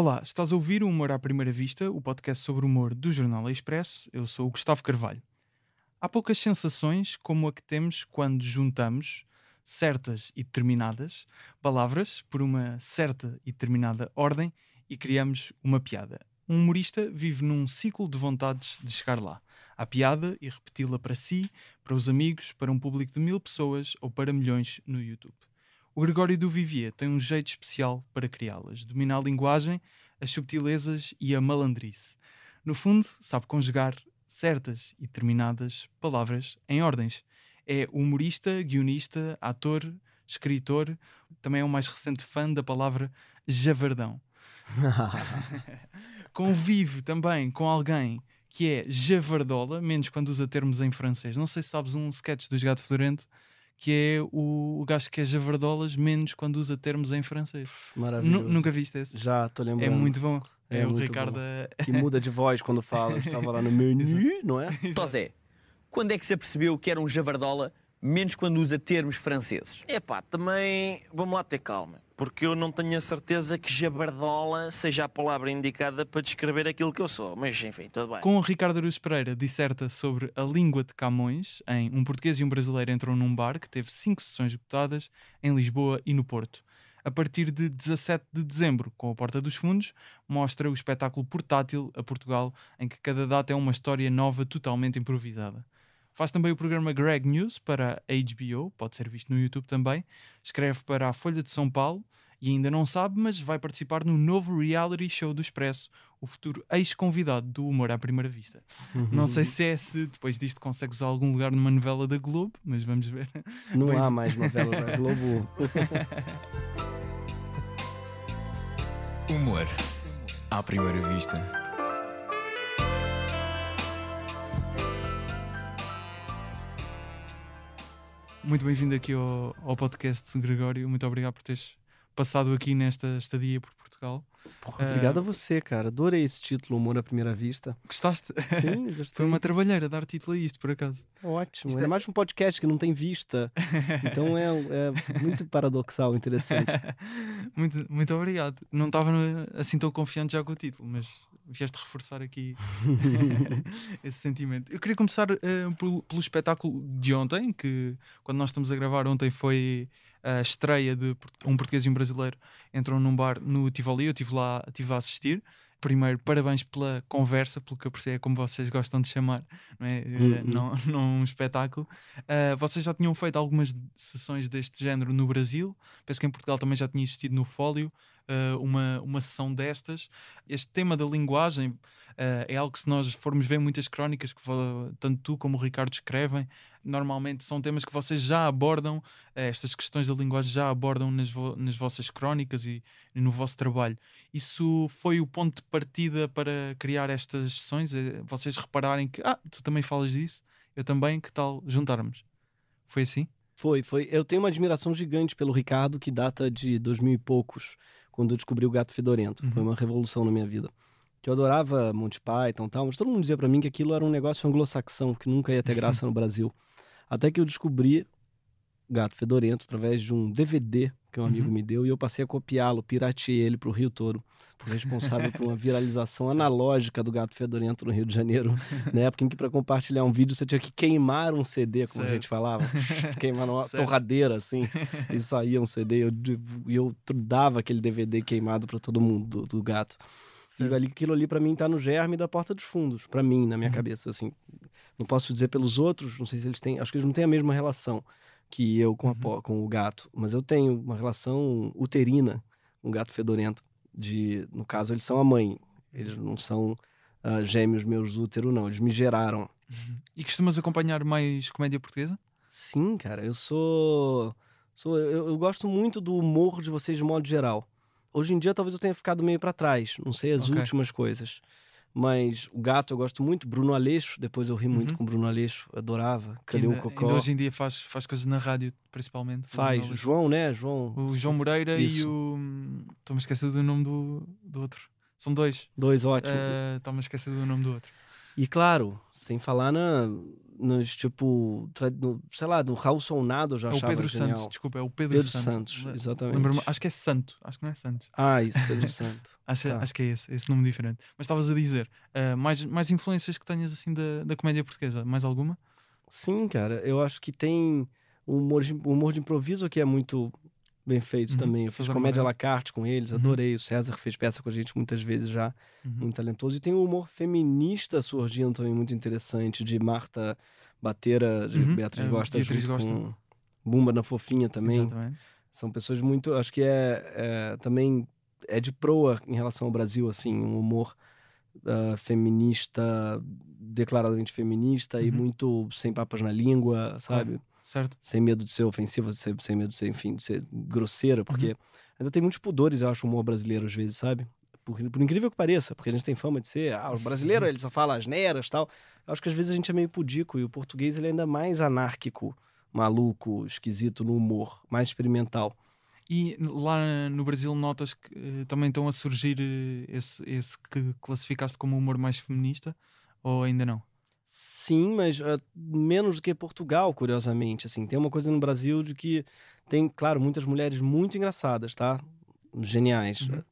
Olá, estás a ouvir o Humor à Primeira Vista, o podcast sobre humor do Jornal Expresso. Eu sou o Gustavo Carvalho. Há poucas sensações como a que temos quando juntamos certas e determinadas palavras por uma certa e determinada ordem e criamos uma piada. Um humorista vive num ciclo de vontades de chegar lá. À piada e repeti-la para si, para os amigos, para um público de mil pessoas ou para milhões no YouTube. O Gregório do Vivier tem um jeito especial para criá-las. Domina a linguagem, as subtilezas e a malandrice. No fundo, sabe conjugar certas e determinadas palavras em ordens. É humorista, guionista, ator, escritor, também é o mais recente fã da palavra javardão. Convive também com alguém que é javardola, menos quando usa termos em francês. Não sei se sabes um sketch dos Gato Fedorento que é o, o gajo que é javardolas, menos quando usa termos em francês. Maravilhoso. Nu- nunca viste esse? Já, estou lembrando. É muito bom. É, É o Ricardo. bom. a- Que muda de voz quando fala. Estava lá no menu, não é? Tosé, quando é que se apercebeu que era um javardola, menos quando usa termos franceses? Epá, também vamos lá ter calma, porque eu não tenho a certeza que jabardola seja a palavra indicada para descrever aquilo que eu sou, mas enfim, tudo bem. Com o Ricardo Aruz Pereira disserta sobre a língua de Camões, em Um Português e um Brasileiro Entram num Bar, que teve cinco sessões esgotadas em Lisboa e no Porto. A partir de 17 de dezembro, com a Porta dos Fundos, mostra o espetáculo portátil a Portugal, em que cada data é uma história nova totalmente improvisada. Faz também o programa Greg News para a HBO, pode ser visto no YouTube também. Escreve para a Folha de São Paulo e ainda não sabe, mas vai participar no novo reality show do Expresso, o futuro ex-convidado do Humor à Primeira Vista. Não sei se é se depois disto consegues algum lugar numa novela da Globo, mas vamos ver. Não Bem- há mais novela da Globo. Humor à primeira vista. Muito bem-vindo aqui ao, ao podcast, Gregório. Muito obrigado por teres passado aqui nesta estadia por Portugal. Porra, obrigado a você, cara. Adorei esse título, Humor à Primeira Vista. Gostaste? Sim, gostei. Foi uma trabalheira dar título a isto, por acaso. Ótimo. Isto É é- mais um podcast que não tem vista. Então é, é muito paradoxal, interessante. muito, muito obrigado. Não estava assim tão confiante já com o título, mas vieste reforçar aqui esse sentimento. Eu queria começar eh, pelo, pelo espetáculo de ontem, que quando nós estamos a gravar ontem foi a estreia de um português e um brasileiro entram num bar no Tivoli, eu estive lá, estive a assistir. Primeiro, parabéns pela conversa, pelo que eu percebo, é como vocês gostam de chamar, não é? Uhum. não, não um espetáculo. Ah, vocês já tinham feito algumas sessões deste género no Brasil, penso que em Portugal também já tinha existido no Fólio ah, uma, uma sessão destas. Este tema da linguagem ah, é algo que, se nós formos ver muitas crónicas que tanto tu como o Ricardo escrevem, normalmente são temas que vocês já abordam, ah, estas questões da linguagem já abordam nas, vo- nas vossas crónicas e, e no vosso trabalho. Isso foi o ponto de partida para criar estas sessões? Vocês repararem que, ah, tu também falas disso, eu também, que tal juntarmos? Foi assim? Foi, foi. Eu tenho uma admiração gigante pelo Ricardo, que data de dois mil e poucos, quando eu descobri o Gato Fedorento. Foi Uhum. uma revolução na minha vida. Que eu adorava Monty Python e tal, mas todo mundo dizia pra mim que aquilo era um negócio anglo-saxão, que nunca ia ter graça no Brasil. Até que eu descobri o Gato Fedorento através de um DVD que um amigo Uhum. me deu e eu passei a copiá-lo, pirateei ele pro Rio todo. Fui responsável por uma viralização analógica do Gato Fedorento no Rio de Janeiro, na época em que para compartilhar um vídeo você tinha que queimar um CD, como a Certo. gente falava, queimar numa Certo. torradeira assim, e saía um CD, eu, e eu dava aquele DVD queimado para todo mundo do, do Gato. E ali, aquilo ali pra mim tá no germe da porta dos fundos, pra mim, na minha Uhum. cabeça, assim. Não posso dizer pelos outros, não sei se eles têm, acho que eles não têm a mesma relação que eu com, a Uhum. com o gato, mas eu tenho uma relação uterina com o gato fedorento. De, no caso, eles são a mãe, eles não são ah, gêmeos meus útero, não, eles me geraram. E costumas acompanhar mais comédia portuguesa? Sim, cara, eu sou. sou eu, eu gosto muito do humor de vocês de modo geral. Hoje em dia talvez eu tenha ficado meio pra trás, não sei as Ok. últimas coisas. Mas o gato eu gosto muito, Bruno Aleixo, depois eu ri muito Uhum. com Bruno Aleixo, adorava. Calil Cocó. ainda hoje em dia faz, faz coisas na rádio, principalmente. Faz, O- João, né? João. O João Moreira e Isso. o. Estou-me a esquecer do nome do, do outro. São dois. Dois ótimos. Eh, Estou-me a esquecer do nome do outro. E claro, sem falar na, nos tipo, no, sei lá, no Raul Solnado eu já É o Pedro genial. Santos, desculpa, é o Pedro, Pedro Santos. Santos, exatamente. acho que é Santo, acho que não é Santos. Ah, isso, Pedro Santo. Acho, Tá. acho que é esse, esse nome diferente. Mas estavas a dizer, ah, mais, mais influências que tenhas assim da, da comédia portuguesa? Mais alguma? Sim, cara, eu acho que tem o humor de, humor de improviso que é muito bem feito Uhum, também. Eu fiz César comédia à la carte com eles, Uhum. adorei. O César fez peça com a gente muitas vezes já, Uhum. muito talentoso. E tem o humor feminista surgindo também muito interessante, de Marta Bateira, de Uhum, Beatriz é, Gosta, Beatriz Gosta. com Bumba na Fofinha também. Exatamente. São pessoas muito, acho que é, é, também é de proa em relação ao Brasil, assim, um humor ah, feminista, declaradamente feminista e Uhum. muito sem papas na língua, sabe? Certo. Sem medo de ser ofensiva, sem, sem medo de ser, enfim, de ser grosseira, porque ainda tem muitos pudores, eu acho, o humor brasileiro às vezes, sabe? Por, por incrível que pareça, porque a gente tem fama de ser, ah, o brasileiro ele só fala asneiras e tal. Eu acho que às vezes a gente é meio pudico e o português ele é ainda mais anárquico, maluco, esquisito no humor, mais experimental. E lá no Brasil notas que eh, também estão a surgir eh, esse, esse que classificaste como humor mais feminista? Ou ainda não? Sim, mas ah, menos do que Portugal, curiosamente. Assim, tem uma coisa no Brasil de que tem, claro, muitas mulheres muito engraçadas, tá? Geniais. Uhum.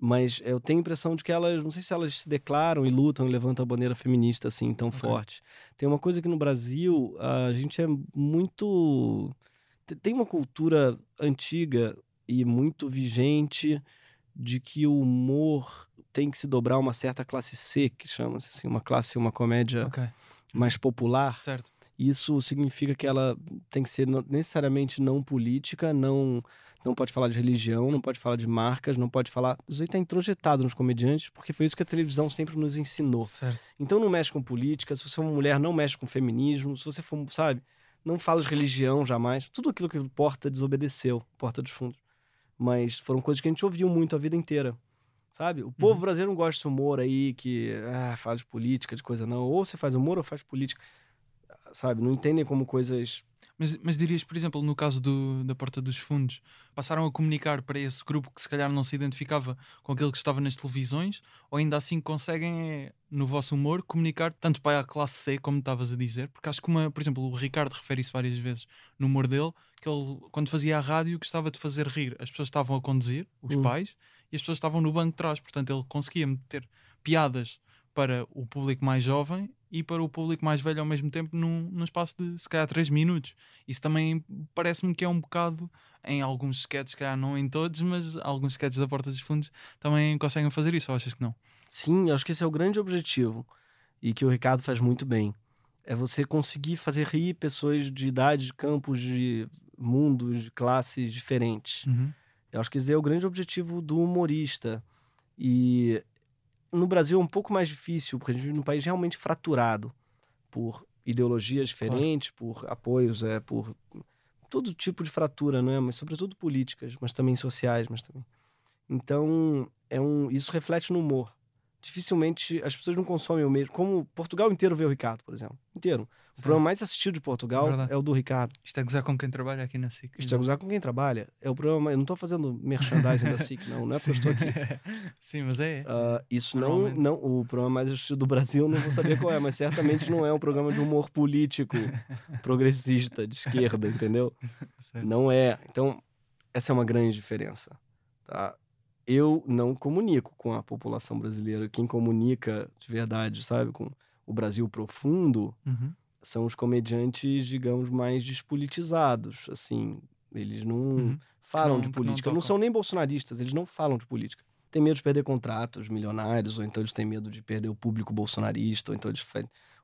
Mas eu tenho a impressão de que elas, não sei se elas se declaram e lutam e levantam a bandeira feminista assim tão Ok. forte. Tem uma coisa que no Brasil a gente é muito. te- Tem uma cultura antiga e muito vigente de que o humor tem que se dobrar a uma certa classe C, que chama-se assim, uma classe, uma comédia Ok. mais popular. Certo. Isso significa que ela tem que ser necessariamente não política, não não pode falar de religião, não pode falar de marcas, não pode falar. Isso aí está introjetado nos comediantes, porque foi isso que a televisão sempre nos ensinou. Certo. Então não mexe com política, se você é uma mulher, não mexe com feminismo, se você for, sabe, não fala de religião jamais. Tudo aquilo que o Porta desobedeceu, Porta dos Fundos. Mas foram coisas que a gente ouviu muito a vida inteira. Sabe? O povo Uhum. brasileiro não gosta desse humor aí que ah, fala de política, de coisa não. Ou você faz humor ou faz política. Sabe? Não entendem como coisas. Mas, mas dirias, por exemplo, no caso do, da Porta dos Fundos, passaram a comunicar para esse grupo que se calhar não se identificava com aquilo que estava nas televisões, ou ainda assim conseguem, no vosso humor, comunicar tanto para a classe C, como estavas a dizer? Porque acho que, uma, por exemplo, o Ricardo refere isso várias vezes no humor dele, que ele, quando fazia a rádio, gostava de fazer rir. As pessoas estavam a conduzir, os Hum. pais, e as pessoas estavam no banco de trás. Portanto, ele conseguia meter piadas para o público mais jovem e para o público mais velho ao mesmo tempo num, num espaço de se calhar 3 minutos. Isso também parece-me que é um bocado em alguns sketches, se calhar não em todos, mas alguns sketches da Porta dos Fundos também conseguem fazer isso, ou achas que não? Sim, acho que esse é o grande objetivo. E que o Ricardo faz muito bem. É você conseguir fazer rir pessoas de idade, de campos, de mundos, de classes diferentes. Eu acho que esse é o grande objetivo do humorista. E no Brasil é um pouco mais difícil, porque a gente vive num país realmente fraturado por ideologias diferentes, por apoios, é, por todo tipo de fratura, não é? Mas sobretudo políticas, mas também sociais, mas também. Então, é um, isso reflete no humor. Dificilmente as pessoas não consomem o mesmo. Como Portugal inteiro vê o Ricardo, por exemplo. Inteiro. O programa mais assistido de Portugal Verdade. é o do Ricardo. Isto é gozar com quem trabalha aqui na SIC. Isto é gozar com quem trabalha. É o programa. Eu não estou fazendo merchandising da SIC, não. Não é porque eu estou aqui. Sim, mas é. Ah, isso não, não. O programa mais assistido do Brasil, não vou saber qual é, mas certamente não é um programa de humor político progressista, de esquerda, entendeu? Certo. Não é. Então, essa é uma grande diferença. Tá? Eu não comunico com a população brasileira. Quem comunica de verdade, sabe, com o Brasil profundo, Uhum. são os comediantes, digamos, mais despolitizados. Assim, eles não Uhum. falam não- de não política. Não, tocam. são nem bolsonaristas, eles não falam de política. Tem medo de perder contratos milionários, ou então eles têm medo de perder o público bolsonarista, ou então eles.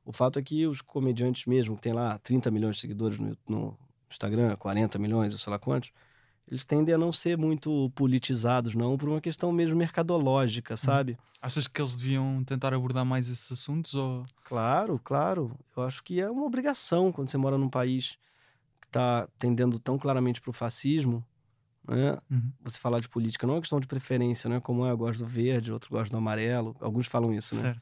O fato é que os comediantes mesmo, que tem lá 30 milhões de seguidores no, no Instagram, 40 milhões, ou sei lá quantos, eles tendem a não ser muito politizados, não, por uma questão mesmo mercadológica, sabe? Achas que eles deviam tentar abordar mais esses assuntos? Ou... Claro, claro. Eu acho que é uma obrigação quando você mora num país que está tendendo tão claramente para o fascismo, né? Uhum. Você falar de política não é questão de preferência, não é como ah, eu gosto do verde, outro gosta do amarelo. Alguns falam isso, né? Certo.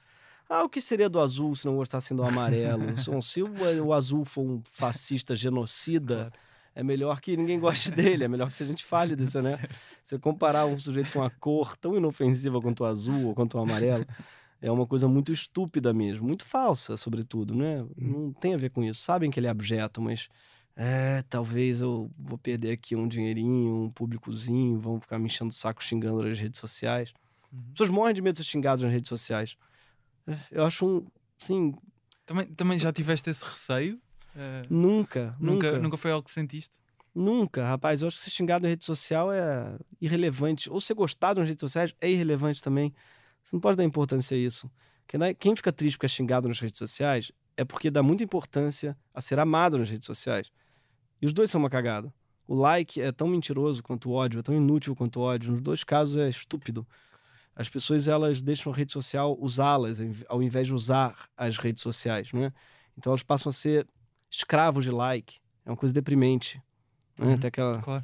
Ah, o que seria do azul se não gostassem do amarelo? Se- se o, o azul for um fascista genocida, Claro. É melhor que ninguém goste dele, é melhor que a gente fale disso, né? Você comparar um sujeito com uma cor tão inofensiva quanto o azul ou quanto o amarelo. é uma coisa muito estúpida mesmo, muito falsa, sobretudo, né? Não tem a ver com isso. Sabem que ele é abjeto, mas é, talvez eu vou perder aqui um dinheirinho, um públicozinho, vão ficar me enchendo o saco xingando nas redes sociais. Uhum. As pessoas morrem de medo de ser xingadas nas redes sociais. É, Eu acho um, assim, Também, também já tiveste esse receio? Eh, nunca, nunca, nunca, nunca foi algo que sentiste? Nunca, rapaz. Eu acho que ser xingado na rede social é irrelevante. Ou ser gostado nas redes sociais é irrelevante também. Você não pode dar importância a isso. Quem, dá- quem fica triste porque é xingado nas redes sociais é porque dá muita importância a ser amado nas redes sociais. E os dois são uma cagada. O like é tão mentiroso quanto o ódio, é tão inútil quanto o ódio. Nos dois casos é estúpido. As pessoas elas deixam a rede social usá-las ao invés de usar as redes sociais, né? Então elas passam a ser escravos de like. É uma coisa deprimente. Né? Uhum. Até aquela, Claro.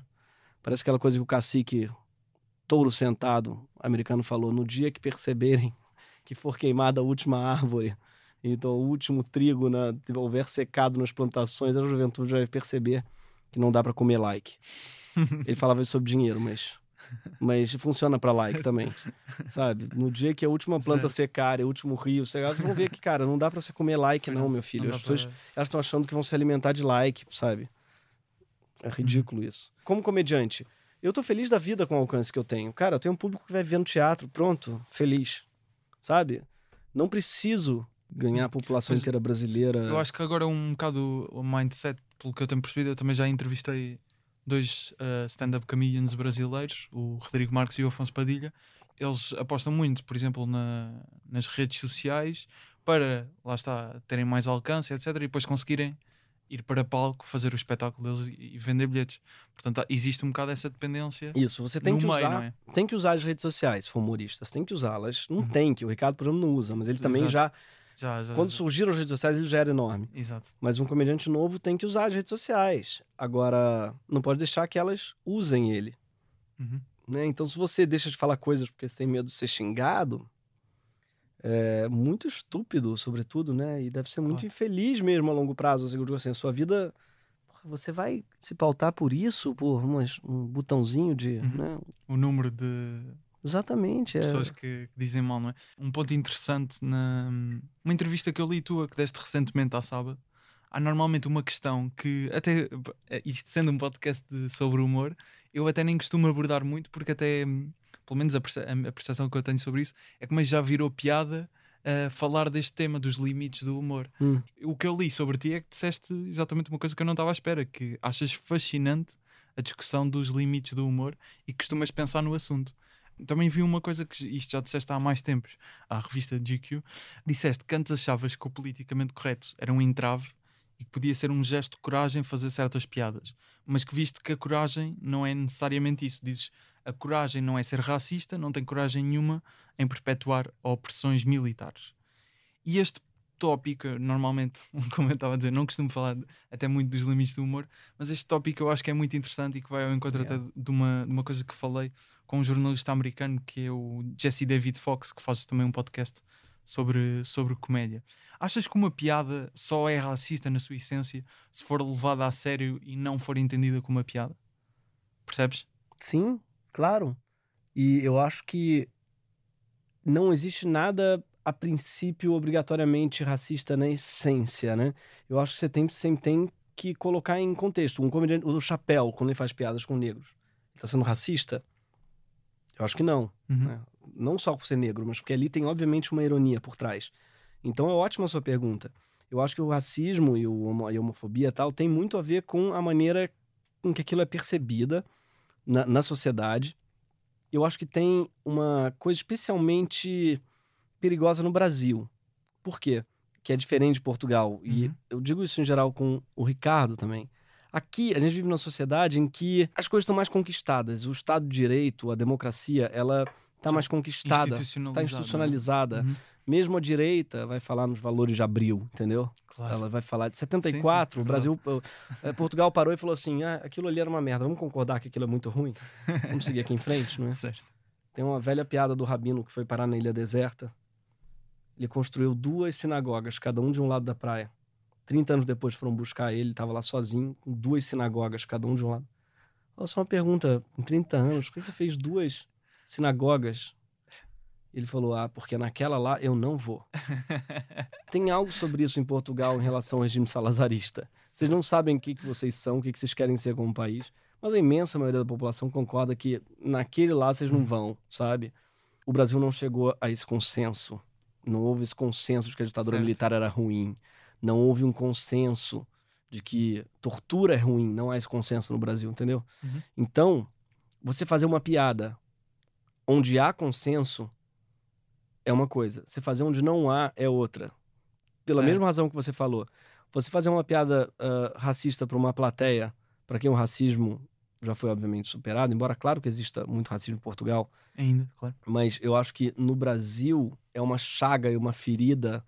parece aquela coisa que o cacique touro sentado americano falou: no dia que perceberem que for queimada a última árvore, então o último trigo na, houver secado nas plantações, a juventude vai perceber que não dá para comer like. Ele falava isso sobre dinheiro, mas mas funciona para like também, sabe? No dia que a última planta secar, e o último rio secar, vocês vão ver que cara, não dá para você comer like não, meu filho. Não As pessoas para- elas estão achando que vão se alimentar de like, sabe? Uhum. É ridículo isso. Como comediante, eu tô feliz da vida com o alcance que eu tenho. Cara, eu tenho um público que vai ver no teatro, pronto, feliz. Sabe? Não preciso ganhar a população Mas inteira brasileira. Eu acho que agora um bocado o mindset, pelo que eu tenho percebido, eu também já entrevistei dois eh, stand-up comedians brasileiros, o Rodrigo Marques e o Afonso Padilha. Eles apostam muito, por exemplo, na- nas redes sociais para, lá está, terem mais alcance, etc. E depois conseguirem ir para palco, fazer o espetáculo deles e, vender bilhetes. Portanto, existe um bocado essa dependência Isso, você tem que meio, usar, não é? tem que usar as redes sociais, se for humorista. Você tem que usá-las. Não Uhum. tem que, o Ricardo, por exemplo, não usa, mas ele também Exato. já, Já, já, quando já. surgiram as redes sociais, ele já era enorme. Exato. Mas um comediante novo tem que usar as redes sociais. Agora, não pode deixar que elas usem ele. Uhum. né? Então, se você deixa de falar coisas porque você tem medo de ser xingado, é muito estúpido, sobretudo, né? E deve ser muito Claro. infeliz mesmo a longo prazo. Assim, eu digo assim, a sua vida. Você vai se pautar por isso, por um botãozinho de. Uhum. Né? O número de, Exatamente. É... pessoas que, que dizem mal, não é? Um ponto interessante na uma entrevista que eu li tua que deste recentemente à sábado. Há normalmente uma questão que, até eh, isto sendo um podcast de- sobre humor, eu até nem costumo abordar muito, porque até, pelo menos a, perce- a percepção que eu tenho sobre isso, é como já virou piada a falar deste tema dos limites do humor. Hum. O que eu li sobre ti é que disseste exatamente uma coisa que eu não estava à espera, que achas fascinante a discussão dos limites do humor e costumas pensar no assunto. Também vi uma coisa que isto já disseste há mais tempos, à revista GQ. Disseste que antes achavas que o politicamente correto era um entrave e que podia ser um gesto de coragem fazer certas piadas, mas que viste que a coragem não é necessariamente isso. Dizes a coragem não é ser racista, não tem coragem nenhuma em perpetuar opressões militares. E este tópico, normalmente, como eu estava a dizer, não costumo falar até muito dos limites do humor, mas este tópico eu acho que é muito interessante e que vai ao encontro até de uma, de uma coisa que falei com um jornalista americano que é o Jesse David Fox, que faz também um podcast sobre, sobre comédia. Achas que uma piada só é racista na sua essência se for levada a sério e não for entendida como uma piada? Percebes? Sim, claro. E eu acho que não existe nada a princípio obrigatoriamente racista na essência, né? Eu acho que você tem, sempre tem que colocar em contexto. Um comediante, o Chapéu, quando ele faz piadas com negros, ele tá sendo racista? Eu acho que não. Uhum. né? Não só por ser negro, mas porque ali tem obviamente uma ironia por trás. Então é ótima a sua pergunta. Eu acho que o racismo e, o e a homofobia tal tem muito a ver com a maneira com que aquilo é percebida na, na sociedade. Eu acho que tem uma coisa especialmente perigosa no Brasil. Por quê? Que é diferente de Portugal. E Uhum. eu digo isso em geral com o Ricardo também. Aqui, a gente vive numa sociedade em que as coisas estão mais conquistadas. O Estado de Direito, a democracia, ela está mais conquistada, está Institucionalizado. institucionalizada. Uhum. Mesmo a direita vai falar nos valores de abril, entendeu? Claro. Ela vai falar de 74, Sim, sim, o Brasil, eh, Portugal parou e falou assim: ah, aquilo ali era uma merda, vamos concordar que aquilo é muito ruim? Vamos seguir aqui em frente, não é? Certo. Tem uma velha piada do Rabino que foi parar na Ilha Deserta. Ele construiu duas sinagogas, cada um de um lado da praia. 30 anos depois foram buscar ele, ele estava lá sozinho, com duas sinagogas, cada um de um lado. Olha só uma pergunta, em 30 anos, por que você fez duas sinagogas? Ele falou: Ah, porque naquela lá eu não vou. Tem algo sobre isso em Portugal em relação ao regime salazarista. Vocês não sabem o que, que vocês são, o que, que vocês querem ser como país, mas a imensa maioria da população concorda que naquele lá vocês não vão, sabe? O Brasil não chegou a esse consenso. Não houve esse consenso de que a ditadura Certo. militar era ruim. Não houve um consenso de que tortura é ruim. Não há esse consenso no Brasil, entendeu? Uhum. Então, você fazer uma piada onde há consenso é uma coisa. Você fazer onde não há é outra. Pela Certo. mesma razão que você falou. Você fazer uma piada ah, racista para uma plateia, para quem o racismo já foi obviamente superado, embora claro que exista muito racismo em Portugal, Ainda, claro. mas eu acho que no Brasil é uma chaga e uma ferida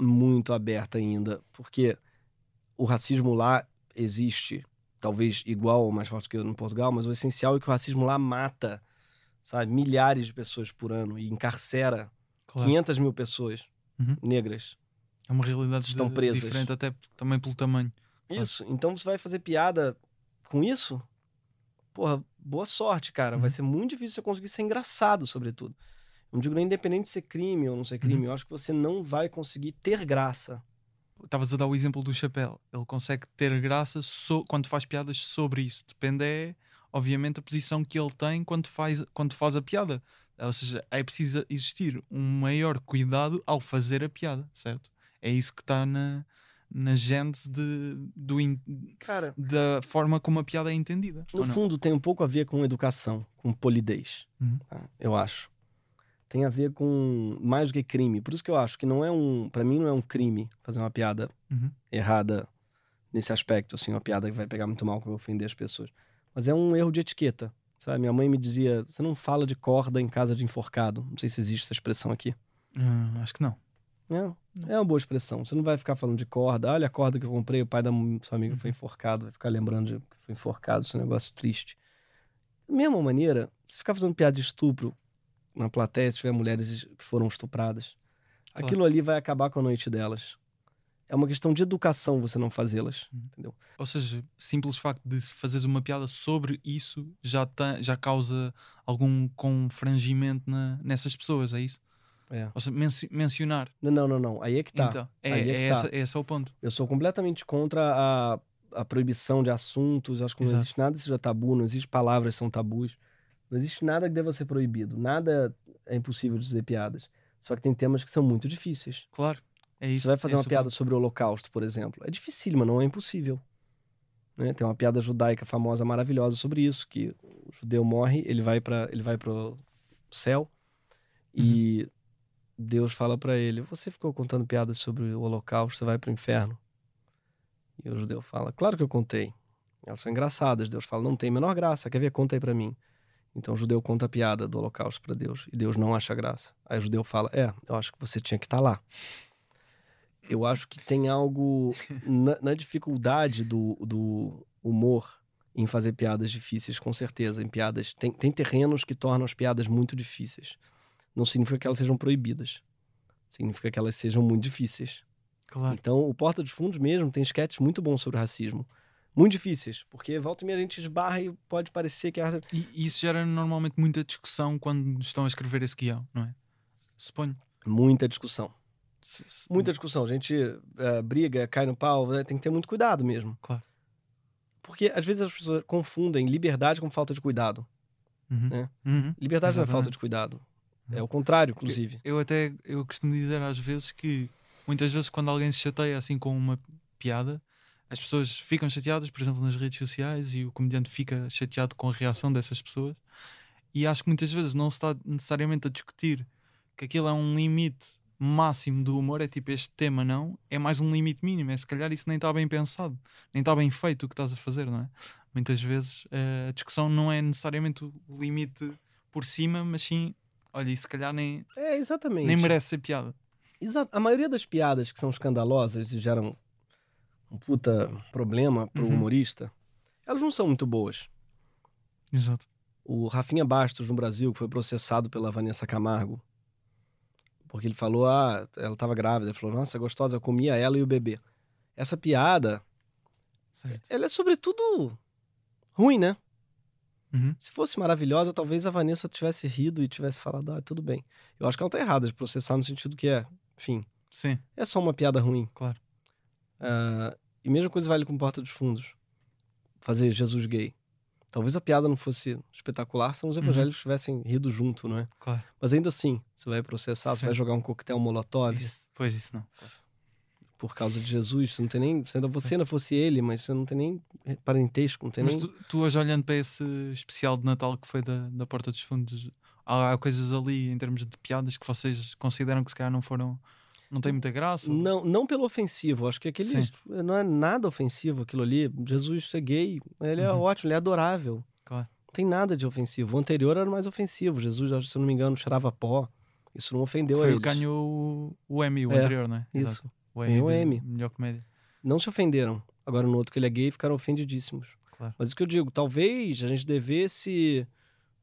muito aberta ainda, porque o racismo lá existe, talvez igual ou mais forte que no Portugal, mas o essencial é que o racismo lá mata, sabe, milhares de pessoas por ano e encarcera claro. 500 mil pessoas Uhum. negras. É uma realidade Estão de- presas. diferente até também pelo tamanho. Claro. Isso. Então você vai fazer piada com isso? Porra, boa sorte, cara. Vai Uhum. ser muito difícil você conseguir ser engraçado, sobretudo. Eu não digo nem independente de ser crime ou não ser Uhum. crime. Eu acho que você não vai conseguir ter graça. Estavas a dar o exemplo do chapéu. Ele consegue ter graça so- quando faz piadas sobre isso. Depende, é, obviamente, a posição que ele tem quando faz, quando faz a piada. Ou seja, é preciso existir um maior cuidado ao fazer a piada, certo? É isso que está na, na gênese de, do in- Cara, da forma como a piada é entendida. no fundo tem um pouco a ver com educação, com polidez. Uhum. tá? Eu acho. Tem a ver com mais do que crime. Por isso que eu acho que não é um. Pra mim, não é um crime fazer uma piada Uhum. errada nesse aspecto, assim, uma piada que vai pegar muito mal, que vai ofender as pessoas. Mas é um erro de etiqueta, sabe? Minha mãe me dizia, você não fala de corda em casa de enforcado. Não sei se existe essa expressão aqui. Ah, acho que não. É, é uma boa expressão. Você não vai ficar falando de corda. Olha a corda que eu comprei, o pai da sua amiga foi enforcado. Vai ficar lembrando de que foi enforcado, esse negócio triste. Da mesma maneira, se ficar fazendo piada de estupro na plateia, se tiver mulheres que foram estupradas, Claro. aquilo ali vai acabar com a noite delas. É uma questão de educação você não fazê-las, Uhum. entendeu? Ou seja, simples facto de fazeres uma piada sobre isso já, tem, já causa algum confrangimento na, nessas pessoas, é isso? É. Ou seja, menci- mencionar. Não, não, não, não. Aí é que tá. Então, é, é é essa, tá. esse é o ponto. Eu sou completamente contra a, a proibição de assuntos. Acho que não Exato. existe nada que seja tabu, não existe palavras que são tabus. Não existe nada que deva ser proibido. Nada é impossível de dizer piadas. Só que tem temas que são muito difíceis. Claro. É isso. Você vai fazer é uma piada ponto. sobre o Holocausto, por exemplo. É difícil, mas não é impossível. Né? Tem uma piada judaica famosa, maravilhosa sobre isso, que o judeu morre, ele vai para ele vai pro céu e Deus fala para ele: "Você ficou contando piadas sobre o Holocausto, você vai pro inferno?" E o judeu fala: "Claro que eu contei. Elas são engraçadas." Deus fala: "Não tem a menor graça. Quer ver? Conta aí para mim." Então o judeu conta a piada do Holocausto para Deus e Deus não acha graça. Aí o judeu fala: "É, eu acho que você tinha que estar lá." Eu acho que tem algo na, na dificuldade do, do humor em fazer piadas difíceis, com certeza. Em piadas tem, tem terrenos que tornam as piadas muito difíceis. Não significa que elas sejam proibidas. Significa que elas sejam muito difíceis. Claro. Então, o Porta dos Fundos mesmo tem sketches muito bons sobre racismo. Muito difíceis, porque volta e meia a gente esbarra e pode parecer que é E isso gera normalmente muita discussão quando estão a escrever esse guião, não é? Suponho. muita discussão. Se- se- Muita discussão. A gente eh, briga, cai no pau, né? tem que ter muito cuidado mesmo. Claro. Porque às vezes as pessoas confundem liberdade com falta de cuidado. Uhum. né? Uhum. Liberdade não é Exatamente. falta de cuidado. É o contrário, inclusive. Eu até eu costumo dizer às vezes que muitas vezes quando alguém se chateia assim com uma piada, as pessoas ficam chateadas, por exemplo, nas redes sociais e o comediante fica chateado com a reação dessas pessoas. E acho que muitas vezes não se está necessariamente a discutir que aquilo é um limite máximo do humor, é tipo este tema não, é mais um limite mínimo, é se calhar isso nem está bem pensado, nem está bem feito o que estás a fazer, não é? Muitas vezes eh, a discussão não é necessariamente o limite por cima, mas sim, olha, isso se calhar nem, É, exatamente. nem merece ser piada. Exa- A maioria das piadas que são escandalosas e geram um puta problema pro Uhum. humorista, elas não são muito boas. Exato. O Rafinha Bastos, no Brasil, que foi processado pela Vanessa Camargo, porque ele falou, ah, ela tava grávida. Ele falou, nossa, gostosa, eu comia ela e o bebê. Essa piada, Certo. ela é sobretudo ruim, né? Uhum. Se fosse maravilhosa, talvez a Vanessa tivesse rido e tivesse falado, ah, tudo bem. Eu acho que ela tá errada de processar no sentido que é, enfim, Sim, é só uma piada ruim. claro. Ah, e mesma coisa vale com Porta dos Fundos. Fazer Jesus gay. Talvez a piada não fosse espetacular se os Uhum. evangélicos tivessem rido junto, não é? Claro. Mas ainda assim, você vai processar, você Sim. vai jogar um coquetel molotov Isso, pois isso não. Por causa de Jesus. Você não tem nem. Se ainda você ainda fosse ele, mas você não tem nem parentesco, não tem Mas nem. tu, tu hoje olhando para esse especial de Natal que foi da, da Porta dos Fundos, há, há coisas ali em termos de piadas que vocês consideram que se calhar não foram. não tem muita graça? Não, não pelo ofensivo, acho que aquele Sim. não é nada ofensivo aquilo ali. Jesus ser gay, ele é Uhum. ótimo, ele é adorável. Claro. Não tem nada de ofensivo. O anterior era mais ofensivo. Jesus, se eu não me engano, cheirava pó. Isso não ofendeu a Foi o eles. ganhou o, Emmy, o É, anterior, não é? Exato. O Ganhou o Emmy. Melhor comédia. Não se ofenderam. Agora no outro que ele é gay, ficaram ofendidíssimos. Claro. Mas o que eu digo, talvez a gente devesse,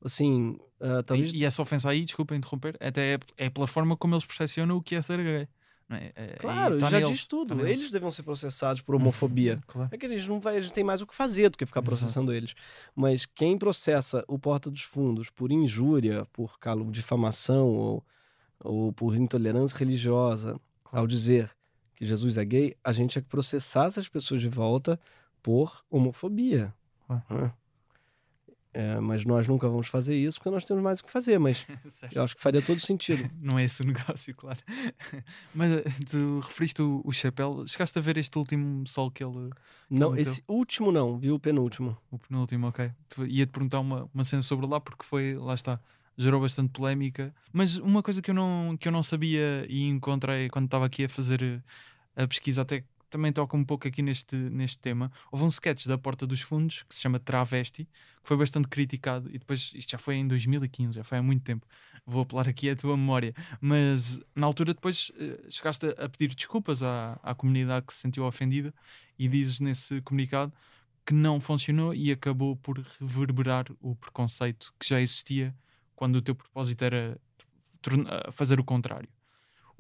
assim, ah, talvez... E, e essa ofensa aí, desculpa interromper, até é, é pela forma como eles percepcionam o que é ser gay. Não é? É- Claro, tá já neles, diz tudo. tá. Eles deviam ser processados por homofobia. Claro. É que eles não vai, a gente tem mais o que fazer do que ficar Exato. processando eles. Mas quem processa o Porta dos Fundos por injúria, por calo, difamação ou, ou por intolerância religiosa, ao dizer que Jesus é gay, a gente é que processar essas pessoas de volta por homofobia. Né? É, mas nós nunca vamos fazer isso porque nós temos mais o que fazer. Mas eu acho que faria todo sentido. Não é esse o negócio, claro. Mas eh, tu referiste o, o chapéu. Chegaste a ver este último sol que ele. Não, meteu. esse último não, viu o penúltimo. O penúltimo, ok. Ia-te perguntar uma, uma cena sobre lá porque foi, lá está, gerou bastante polémica. Mas uma coisa que eu não, que eu não sabia e encontrei quando estava aqui a fazer eh, a pesquisa, até também toca um pouco aqui neste, neste tema. Houve um sketch da Porta dos Fundos que se chama Travesti, que foi bastante criticado. E depois, isto já foi em 2015, já foi há muito tempo. Vou apelar aqui a tua memória. Mas na altura, depois eh, chegaste a, pedir desculpas à, à comunidade que se sentiu ofendida e dizes nesse comunicado que não funcionou e acabou por reverberar o preconceito que já existia quando o teu propósito era fazer o contrário.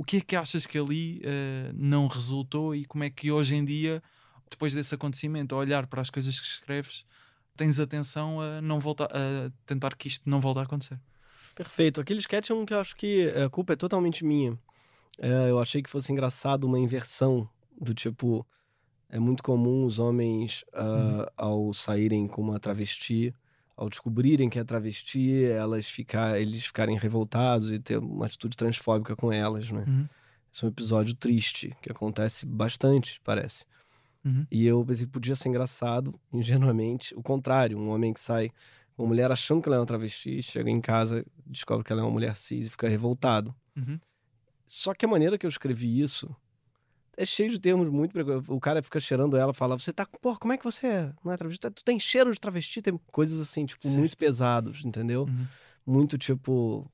O que é que achas que ali eh, não resultou e como é que hoje em dia, depois desse acontecimento, a olhar para as coisas que escreves, tens atenção a não voltar a tentar que isto não volte a acontecer? Perfeito. Aquele sketch é um que eu acho que a culpa é totalmente minha. É, eu achei que fosse engraçado uma inversão do tipo. É muito comum os homens, ah, ao saírem com uma travesti, ao descobrirem que é travesti, elas ficar, eles ficarem revoltados e ter uma atitude transfóbica com elas, né? Uhum. Esse é um episódio triste, que acontece bastante, parece. Uhum. E eu pensei que podia ser engraçado, ingenuamente. O contrário, um homem que sai uma mulher achando que ela é uma travesti, chega em casa, descobre que ela é uma mulher cis e fica revoltado. Uhum. Só que a maneira que eu escrevi isso é cheio de termos muito. O cara fica cheirando ela, fala: Você tá. Porra, como é que você é? Não é travesti? Tu tem cheiro de travesti? Tem coisas assim, tipo, muito Certo. pesados, entendeu? Uhum. Muito tipo.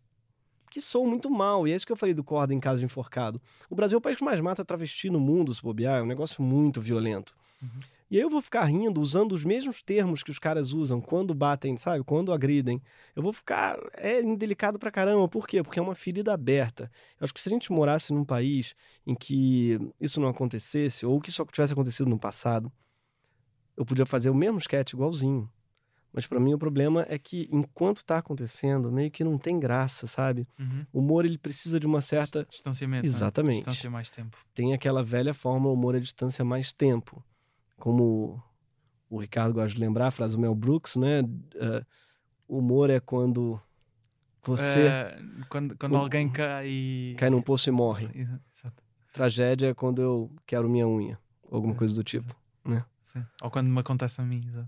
Que sou muito mal. E é isso que eu falei do corda em casa de enforcado. O Brasil é o país que mais mata travesti no mundo, se bobear. É um negócio muito violento. Uhum. E aí eu vou ficar rindo, usando os mesmos termos que os caras usam quando batem, sabe? Quando agridem. Eu vou ficar. É indelicado pra caramba. Por quê? Porque é uma ferida aberta. Eu acho que se a gente morasse num país em que isso não acontecesse, ou que isso tivesse acontecido no passado, eu podia fazer o mesmo sketch igualzinho. Mas pra mim o problema é que enquanto tá acontecendo, meio que não tem graça, sabe? Uhum. O humor ele precisa de uma certa Distanciamento. não é? Exatamente. Distância mais tempo. tem aquela velha fórmula humor à distância mais tempo. Como o Ricardo gosta de lembrar, a frase do Mel Brooks, né? Eh, humor é quando você Eh, quando quando o- alguém cai e. cai num poço e morre. Exa- Exato. Tragédia é quando eu quero minha unha. Alguma É, coisa do tipo. Sim. Ou quando me acontece a mim, exato.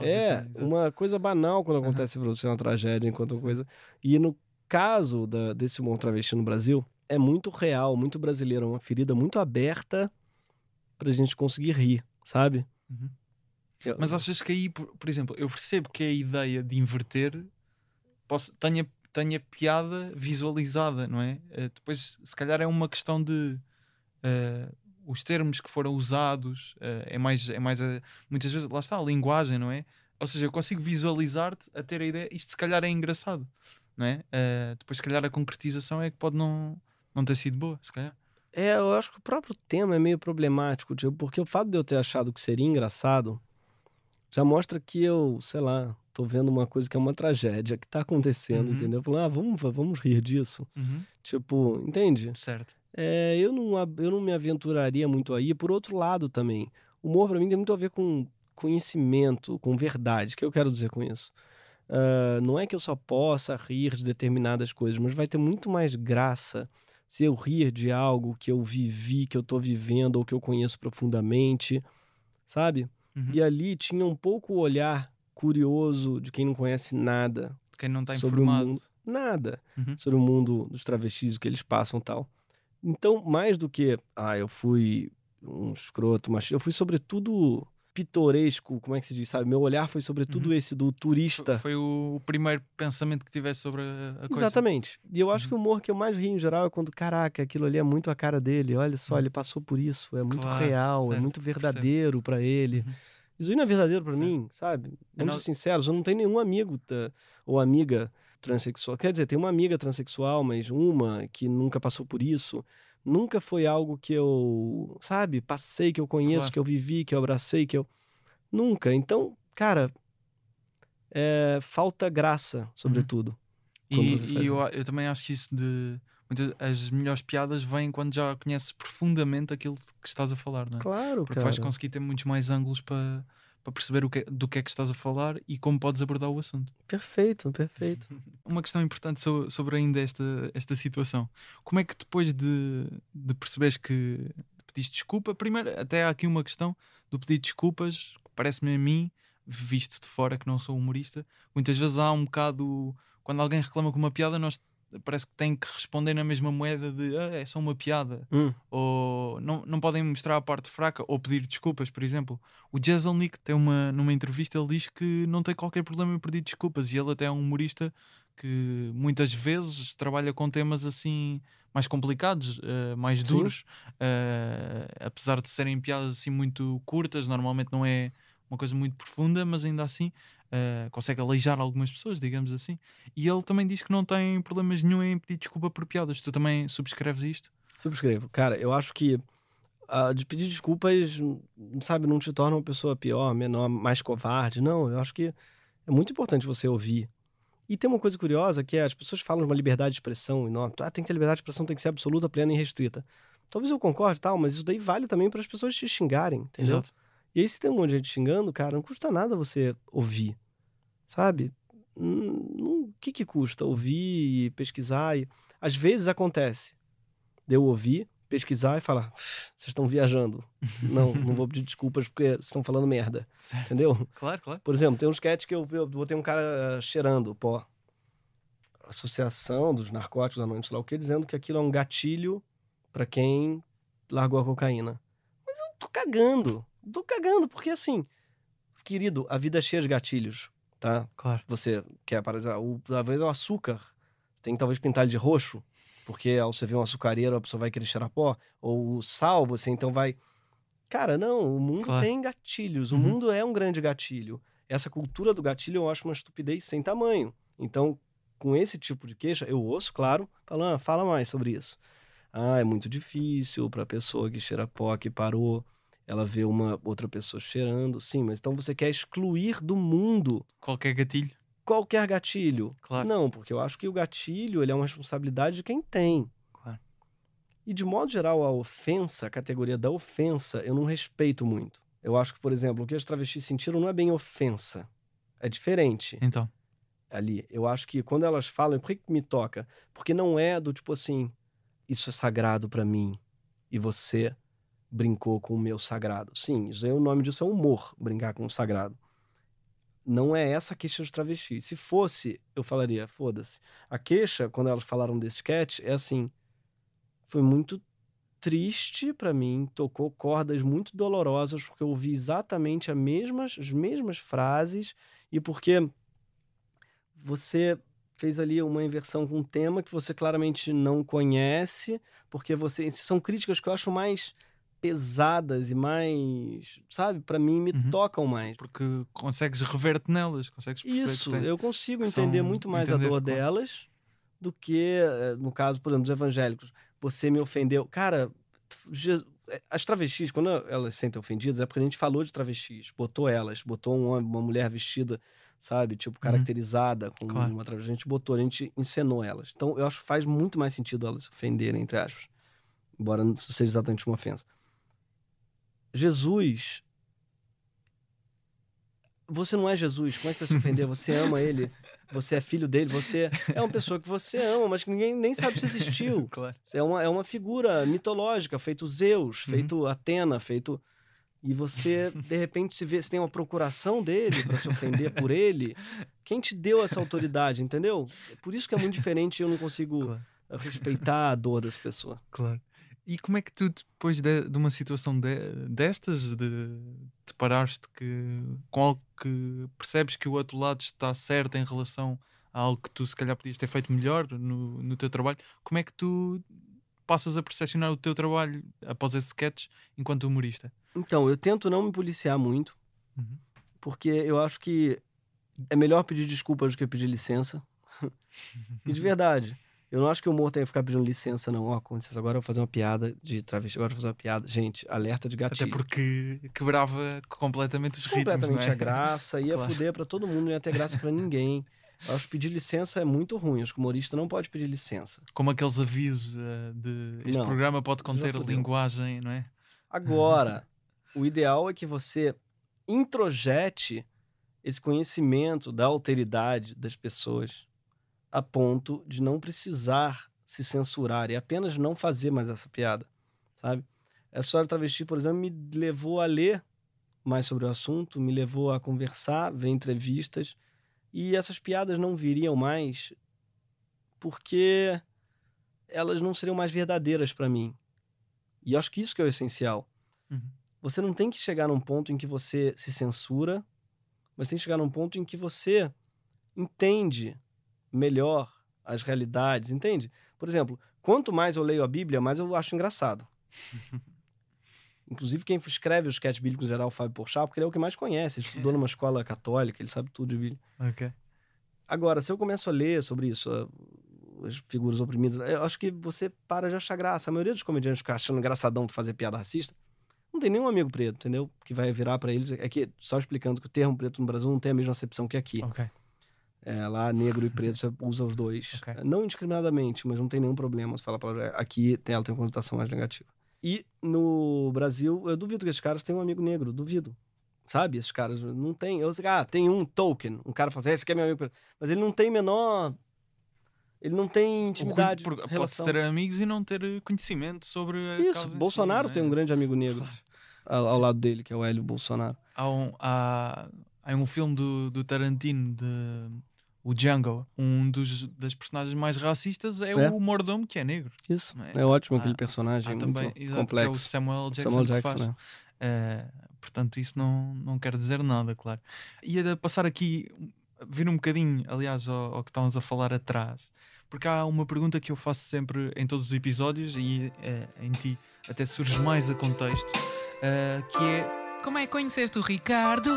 É, assim, uma coisa banal quando acontece pra você uma tragédia enquanto Sim. coisa. E no caso da, desse humor travesti no Brasil, é muito real, muito brasileiro, é uma ferida muito aberta pra gente conseguir rir, sabe? Uhum. Eu- Mas achas que aí, por, por exemplo, eu percebo que a ideia de inverter possa, tenha, tenha piada visualizada, não é? Eh, depois, se calhar, é uma questão de eh, os termos que foram usados, eh, é mais, é mais a- muitas vezes, lá está, a linguagem, não é? Ou seja, eu consigo visualizar-te a ter a ideia, isto se calhar é engraçado, não é? Eh, depois, se calhar, a concretização é que pode não, não ter sido boa, se calhar. É, eu acho que o próprio tema é meio problemático, tipo, porque o fato de eu ter achado que seria engraçado já mostra que eu, sei lá, tô vendo uma coisa que é uma tragédia que tá acontecendo, Uhum. entendeu? Falando, ah, vamos, vamos rir disso. Uhum. Tipo, entende? Certo. É, eu, não, eu não me aventuraria muito aí. Por outro lado também, humor pra mim tem muito a ver com conhecimento, com verdade. O que eu quero dizer com isso? Ah, não é que eu só possa rir de determinadas coisas, mas vai ter muito mais graça se eu rir de algo que eu vivi, que eu tô vivendo ou que eu conheço profundamente, sabe? Uhum. E ali tinha um pouco o olhar curioso de quem não conhece nada, Quem não está sobre o informado. mundo. nada Uhum. sobre o mundo dos travestis, o que eles passam e tal. Então, mais do que, ah, eu fui um escroto, mas eu fui sobretudo pitoresco, como é que se diz, sabe? Meu olhar foi sobretudo Uhum. esse do turista. Foi, foi o, o primeiro pensamento que tivesse sobre a, coisa. Exatamente. E eu acho Uhum. que o humor que eu mais rio em geral é quando, caraca, aquilo ali é muito a cara dele. Olha só, Uhum. ele passou por isso. É muito Claro, real, é certo, muito percebo. verdadeiro pra ele. Uhum. Isso não é verdadeiro Certo. mim, sabe? Vamos ser sinceros, eu não tenho nenhum amigo tá, ou amiga transexual. Quer dizer, tem uma amiga transexual, mas uma que nunca passou por isso. Nunca foi algo que eu, sabe, passei, que eu conheço, Claro. que eu vivi, que eu abracei, que eu. Nunca. Então, cara, é, falta graça, sobretudo. quando E, e eu, eu também acho que isso de. muitas- as melhores piadas vêm quando já conheces profundamente aquilo que estás a falar, não é? Claro, Porque cara. vais conseguir ter muitos mais ângulos para para perceber o que, é- do que é que estás a falar e como podes abordar o assunto. Perfeito, perfeito. Uma questão importante so- sobre ainda esta, esta situação. Como é que depois de, de perceberes que pediste desculpa, primeiro, até há aqui uma questão do pedir desculpas, parece-me a mim, visto de fora que não sou humorista, muitas vezes há um bocado. Quando alguém reclama com uma piada, nós parece que tem que responder na mesma moeda de ah, é só uma piada Hum, ou não, não podem mostrar a parte fraca ou pedir desculpas, por exemplo. O Jezelnik tem uma numa entrevista ele diz que não tem qualquer problema em pedir desculpas e ele até é um humorista que muitas vezes trabalha com temas assim mais complicados, eh, mais Sim. duros, eh, apesar de serem piadas assim muito curtas, normalmente não é uma coisa muito profunda, mas ainda assim eh, consegue aleijar algumas pessoas, digamos assim. E ele também diz que não tem problemas nenhum em pedir desculpa por piadas. Tu também subscreves isto? subscrevo. Cara, eu acho que ah, de pedir desculpas, sabe, não te torna uma pessoa pior, menor, mais covarde. Não, eu acho que é muito importante você ouvir. E tem uma coisa curiosa que é as pessoas falam de uma liberdade de expressão enorme. Ah, tem que ter liberdade de expressão, tem que ser absoluta, plena e restrita. Talvez eu concorde e tal, mas isso daí vale também para as pessoas te xingarem, entendeu? E aí, se tem um monte de gente xingando, cara, não custa nada você ouvir, sabe? O que, que custa ouvir e pesquisar? E... Às vezes acontece de eu ouvir, pesquisar e falar: vocês estão viajando. Não, não vou pedir desculpas porque vocês estão falando merda, Certo. entendeu? Claro, claro. Por exemplo, tem um sketch que eu, eu botei um cara cheirando pó. Associação dos Narcóticos Anônimos, lá o que, dizendo que aquilo é um gatilho pra quem largou a cocaína. Mas eu tô cagando. Tô cagando, porque assim, querido, a vida é cheia de gatilhos, tá? Claro. Você quer, por exemplo, o- talvez o açúcar, tem que talvez pintar ele de roxo, porque ao você ver um açucareiro, a pessoa vai querer cheirar pó. Ou o sal, você então vai. Cara, não, o mundo Claro. tem gatilhos, o Uhum. mundo é um grande gatilho. Essa cultura do gatilho eu acho uma estupidez sem tamanho. Então, com esse tipo de queixa, eu ouço, claro, falando, ah, fala mais sobre isso. Ah, é muito difícil para a pessoa que cheira pó, que parou, ela vê uma outra pessoa cheirando. Sim, mas então você quer excluir do mundo Qualquer gatilho. qualquer gatilho. Claro. Não, porque eu acho que o gatilho ele é uma responsabilidade de quem tem. Claro. E de modo geral, a ofensa, a categoria da ofensa, eu não respeito muito. Eu acho que, por exemplo, o que as travestis sentiram não é bem ofensa. É diferente Então. ali. Eu acho que quando elas falam, por que, que me toca? Porque não é do tipo assim, isso é sagrado pra mim e você brincou com o meu sagrado. Sim, isso aí, o nome disso é humor, brincar com o sagrado. Não é essa a queixa dos travestis. Se fosse, eu falaria, foda-se. A queixa, quando elas falaram desse sketch, é assim, foi muito triste pra mim, tocou cordas muito dolorosas, porque eu ouvi exatamente as mesmas, as mesmas frases e porque você fez ali uma inversão com um tema que você claramente não conhece, porque você são críticas que eu acho mais pesadas e mais, sabe, Pra mim me Uhum. tocam mais. Porque consegues rever-te nelas, consegues Isso, tem- eu consigo entender são- muito mais a entender, dor claro. delas do que, eh, no caso, por exemplo, dos evangélicos. Você me ofendeu. Cara, eh, as travestis, quando elas se sentem ofendidas, é porque a gente falou de travestis, botou elas, botou um homem, uma mulher vestida sabe? Tipo, caracterizada com Claro. uma tra- A gente botou, a gente encenou elas. Então, eu acho que faz muito mais sentido elas se ofenderem, entre aspas. Embora não seja exatamente uma ofensa. Jesus. Você não é Jesus. Como é que você vai se ofender? Você ama ele. Você é filho dele. Você é uma pessoa que você ama, mas que ninguém nem sabe se existiu. Claro. É uma, é uma figura mitológica, feito Zeus, Uhum. feito Atena, feito. E você, de repente, se vê, se tem uma procuração dele para se ofender por ele. Quem te deu essa autoridade, entendeu? É Por isso que é muito diferente e eu não consigo Claro. respeitar a dor dessa pessoa. Claro. E como é que tu, depois de, de uma situação de- destas, de te paraste que, com algo que percebes que o outro lado está certo em relação a algo que tu se calhar podias ter feito melhor no, no teu trabalho, como é que tu passas a percepcionar o teu trabalho após esse sketch enquanto humorista? Então, eu tento não me policiar muito, Uhum. porque eu acho que é melhor pedir desculpas do que pedir licença. e de verdade, eu não acho que o humor tem que ficar pedindo licença, não. Ó, com licença, agora eu vou fazer uma piada de travesti, agora eu vou fazer uma piada. Gente, alerta de gatilho. Até porque quebrava completamente os ritmos, completamente não é? a graça, ia Claro. fuder pra todo mundo, não ia ter graça pra ninguém. Eu acho que pedir licença é muito ruim. Acho que o humorista não pode pedir licença. Como aqueles avisos eh, de este Não, programa pode conter linguagem, não é? Agora, o ideal é que você introjete esse conhecimento da alteridade das pessoas a ponto de não precisar se censurar e apenas não fazer mais essa piada, sabe? Essa história travesti, por exemplo, me levou a ler mais sobre o assunto, me levou a conversar, ver entrevistas e essas piadas não viriam mais porque elas não seriam mais verdadeiras para mim. E acho que isso que é o essencial. Uhum. Você não tem que chegar num ponto em que você se censura, mas tem que chegar num ponto em que você entende melhor as realidades, entende? Por exemplo, quanto mais eu leio a Bíblia, mais eu acho engraçado. Inclusive, quem escreve os sketch bíblicos em geral, o Fábio Porchat, porque ele é o que mais conhece. Ele estudou numa escola católica, ele sabe tudo de Bíblia. Ok. Agora, se eu começo a ler sobre isso, as figuras oprimidas, eu acho que você para de achar graça. A maioria dos comediantes fica achando engraçadão de fazer piada racista. Não tem nenhum amigo preto, entendeu? Que vai virar pra eles. É que, só explicando que o termo preto no Brasil não tem a mesma acepção que aqui. Ok. É, lá, negro e preto, você usa os dois. Ok. Não indiscriminadamente, mas não tem nenhum problema. Você fala a palavra. Aqui tem, ela tem uma conotação mais negativa. E no Brasil, eu duvido que esses caras tenham um amigo negro, duvido. Sabe? Esses caras não tem. Eu, ah, tem um token. Um cara fala assim, esse aqui é meu amigo. preto." Mas ele não tem menor. Ele não tem intimidade. Por- Pode-se relação. ter amigos e não ter conhecimento sobre a Isso, si, Bolsonaro é? tem um grande amigo negro Claro. ao, ao lado dele, que é o Hélio Bolsonaro. Há um, há, há um filme do, do Tarantino, de, o Django, um dos, das personagens mais racistas é, É. o mordomo que é negro. Isso. É? É, ótimo Há- aquele personagem. Há muito também, exato, que é o complexo. Samuel Jackson, Samuel que Jackson, faz. né? Eh, portanto, isso não, não quer dizer nada, claro. Ia de passar aqui, vir um bocadinho, aliás, ao, ao que estávamos a falar atrás, porque há uma pergunta que eu faço sempre em todos os episódios e eh, em ti até surge mais a contexto, eh, que é Como é que conheceste o Ricardo?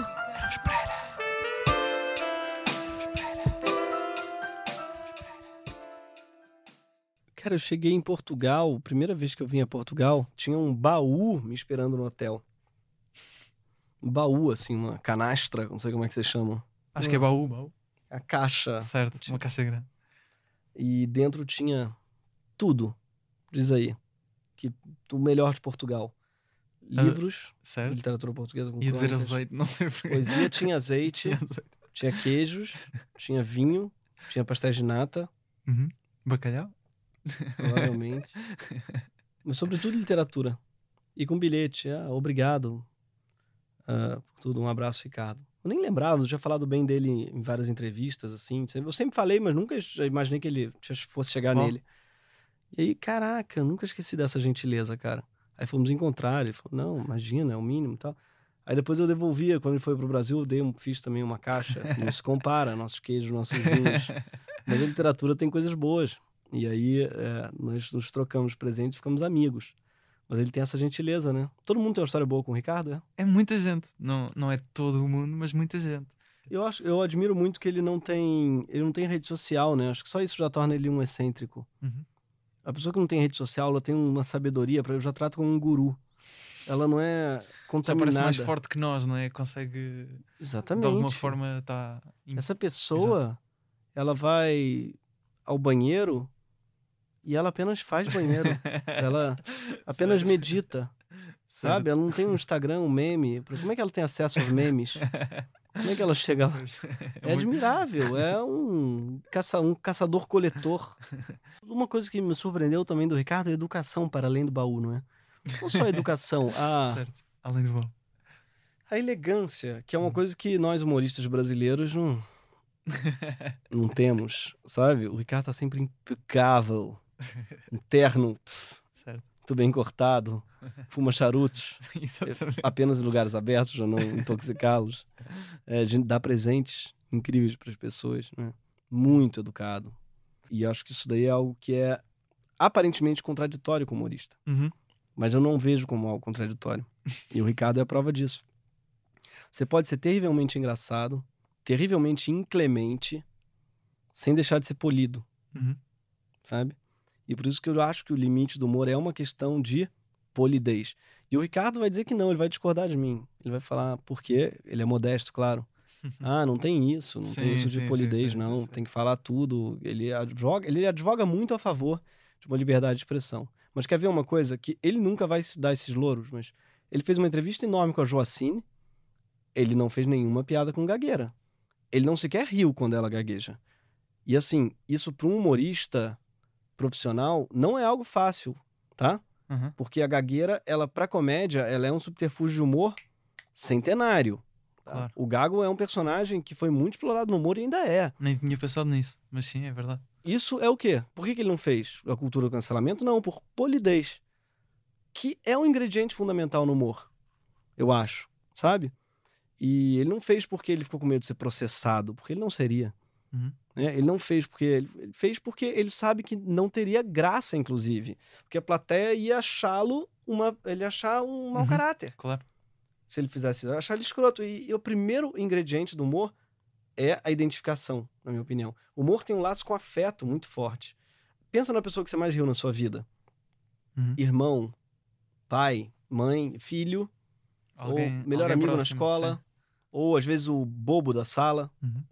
Cara, eu cheguei em Portugal, primeira vez que eu vim a Portugal, tinha um baú me esperando no hotel. Um baú, assim, uma canastra, não sei como é que vocês chamam. acho que é baú, baú. A caixa. Certo, uma caixa grande. E dentro tinha tudo, diz aí. Que, o melhor de Portugal. Livros de Certo? literatura portuguesa com Ia dizer azeite, não sei porquê. Poesia tinha azeite, Tinha azeite. tinha queijos, tinha vinho, tinha pastéis de nata, Uhum. Bacalhau? Provavelmente. Mas sobretudo literatura. E com bilhete. Ah, obrigado ah, por tudo. Um abraço, Ricardo. Eu nem lembrava, eu tinha falado bem dele em várias entrevistas, assim. Eu sempre falei, mas nunca imaginei que ele fosse chegar Bom. nele. E aí, caraca, eu nunca esqueci dessa gentileza, cara. Aí fomos encontrar, ele falou, não, imagina, é o mínimo e tal. Aí depois eu devolvia, quando ele foi pro Brasil, eu dei fiz também uma caixa. Não se compara, nossos queijos, nossos vinhos. Mas a literatura tem coisas boas. E aí é, nós nos trocamos presentes e ficamos amigos. Mas ele tem essa gentileza, né? Todo mundo tem uma história boa com o Ricardo, é? É muita gente, não, não é todo mundo, mas muita gente. Eu, acho, eu admiro muito que ele não tem. Ele não tem rede social, né? Acho que só isso já torna ele um excêntrico. Uhum. A pessoa que não tem rede social, ela tem uma sabedoria, para eu já trato como um guru. ela não é Já contaminada. parece mais forte que nós, não é? Consegue Exatamente. de alguma forma tá Essa pessoa, ela vai ao banheiro e ela apenas faz banheiro. ela apenas medita, sabe? Ela não tem um Instagram, um meme. Como é que ela tem acesso aos memes? Como é que ela chega lá? É admirável, é um, caça, um caçador-coletor. Uma coisa que me surpreendeu também do Ricardo é a educação para além do baú, não é? Não só a educação, a, Certo. Além do bom. a elegância, que é uma coisa que nós humoristas brasileiros não, não temos, sabe? O Ricardo tá sempre impecável, terno Certo. muito bem cortado, fuma charutos, apenas em lugares abertos, para não intoxicá-los. É, a gente dá presentes incríveis para as pessoas, né? Muito educado. E acho que isso daí é algo que é aparentemente contraditório com o humorista. Uhum. Mas eu não vejo como algo contraditório. E o Ricardo é a prova disso. Você pode ser terrivelmente engraçado, terrivelmente inclemente, sem deixar de ser polido, Uhum. sabe? E por isso que eu acho que o limite do humor é uma questão de polidez. E o Ricardo vai dizer que não, ele vai discordar de mim. Ele vai falar, porque ele é modesto, claro. Ah, não tem isso, não tem Sim, isso de sim, polidez, sim, não. Tem que falar tudo. Ele advoga, ele advoga muito a favor de uma liberdade de expressão. Mas quer ver uma coisa? Que ele nunca vai se dar esses louros, mas ele fez uma entrevista enorme com a Joacine. Ele não fez nenhuma piada com gagueira. Ele não sequer riu quando ela gagueja. E assim, isso para um humorista profissional não é algo fácil, tá? Uhum. Porque a gagueira, ela para comédia, ela é um subterfúgio de humor centenário. tá? Claro. O Gago é um personagem que foi muito explorado no humor e ainda é. Nem tinha pensado nisso, mas sim, é verdade. Isso é o quê? Por que, que ele não fez a cultura do cancelamento? Não, por polidez. Que é um ingrediente fundamental no humor, eu acho, sabe? E ele não fez porque ele ficou com medo de ser processado, porque ele não seria. Uhum. né? Ele não fez porque ele ele fez porque ele sabe que não teria graça, inclusive, porque a plateia ia achá-lo uma, ele achar um mau Uhum. caráter Claro. se ele fizesse isso. Eu achar ele escroto. E, e o primeiro ingrediente do humor é a identificação, na minha opinião. O humor tem um laço com afeto muito forte. Pensa na pessoa que você mais riu na sua vida. Uhum. Irmão, pai, mãe, filho, Alguém, ou melhor amigo na próximo, escola, sim. ou às vezes o bobo da sala. Uhum.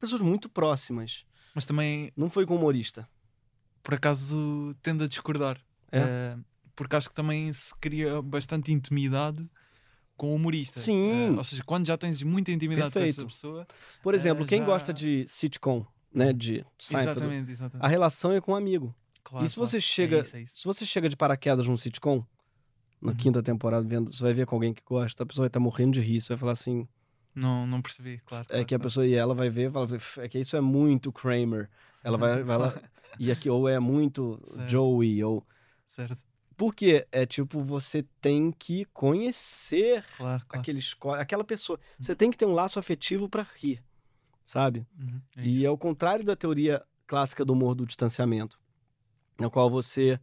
Pessoas muito próximas. Mas também, Não foi com humorista. por acaso, tendo a discordar. É? Eh, porque acho que também se cria bastante intimidade com o humorista. Sim. Eh, ou seja, quando já tens muita intimidade com Perfeito. essa pessoa. Por exemplo, É, quem já- gosta de sitcom, né, de Seinfeld, Exatamente, exatamente. a relação é com um amigo. Claro, e se claro. você chega, É isso, é isso. se você chega de paraquedas num sitcom, na Uhum. quinta temporada, vendo, você vai ver com alguém que gosta, a pessoa vai estar morrendo de rir, você vai falar assim, Não, não percebi, claro. é claro, que a pessoa e ela vai ver, fala, é que isso é muito Kramer. Ela vai, vai lá e aqui ou é muito Certo. Joey ou Certo, porque é tipo você tem que conhecer claro, claro. aquele esco- aquela pessoa. Você tem que ter um laço afetivo para rir, sabe? Uhum, é E é o contrário da teoria clássica do humor do distanciamento, na qual você,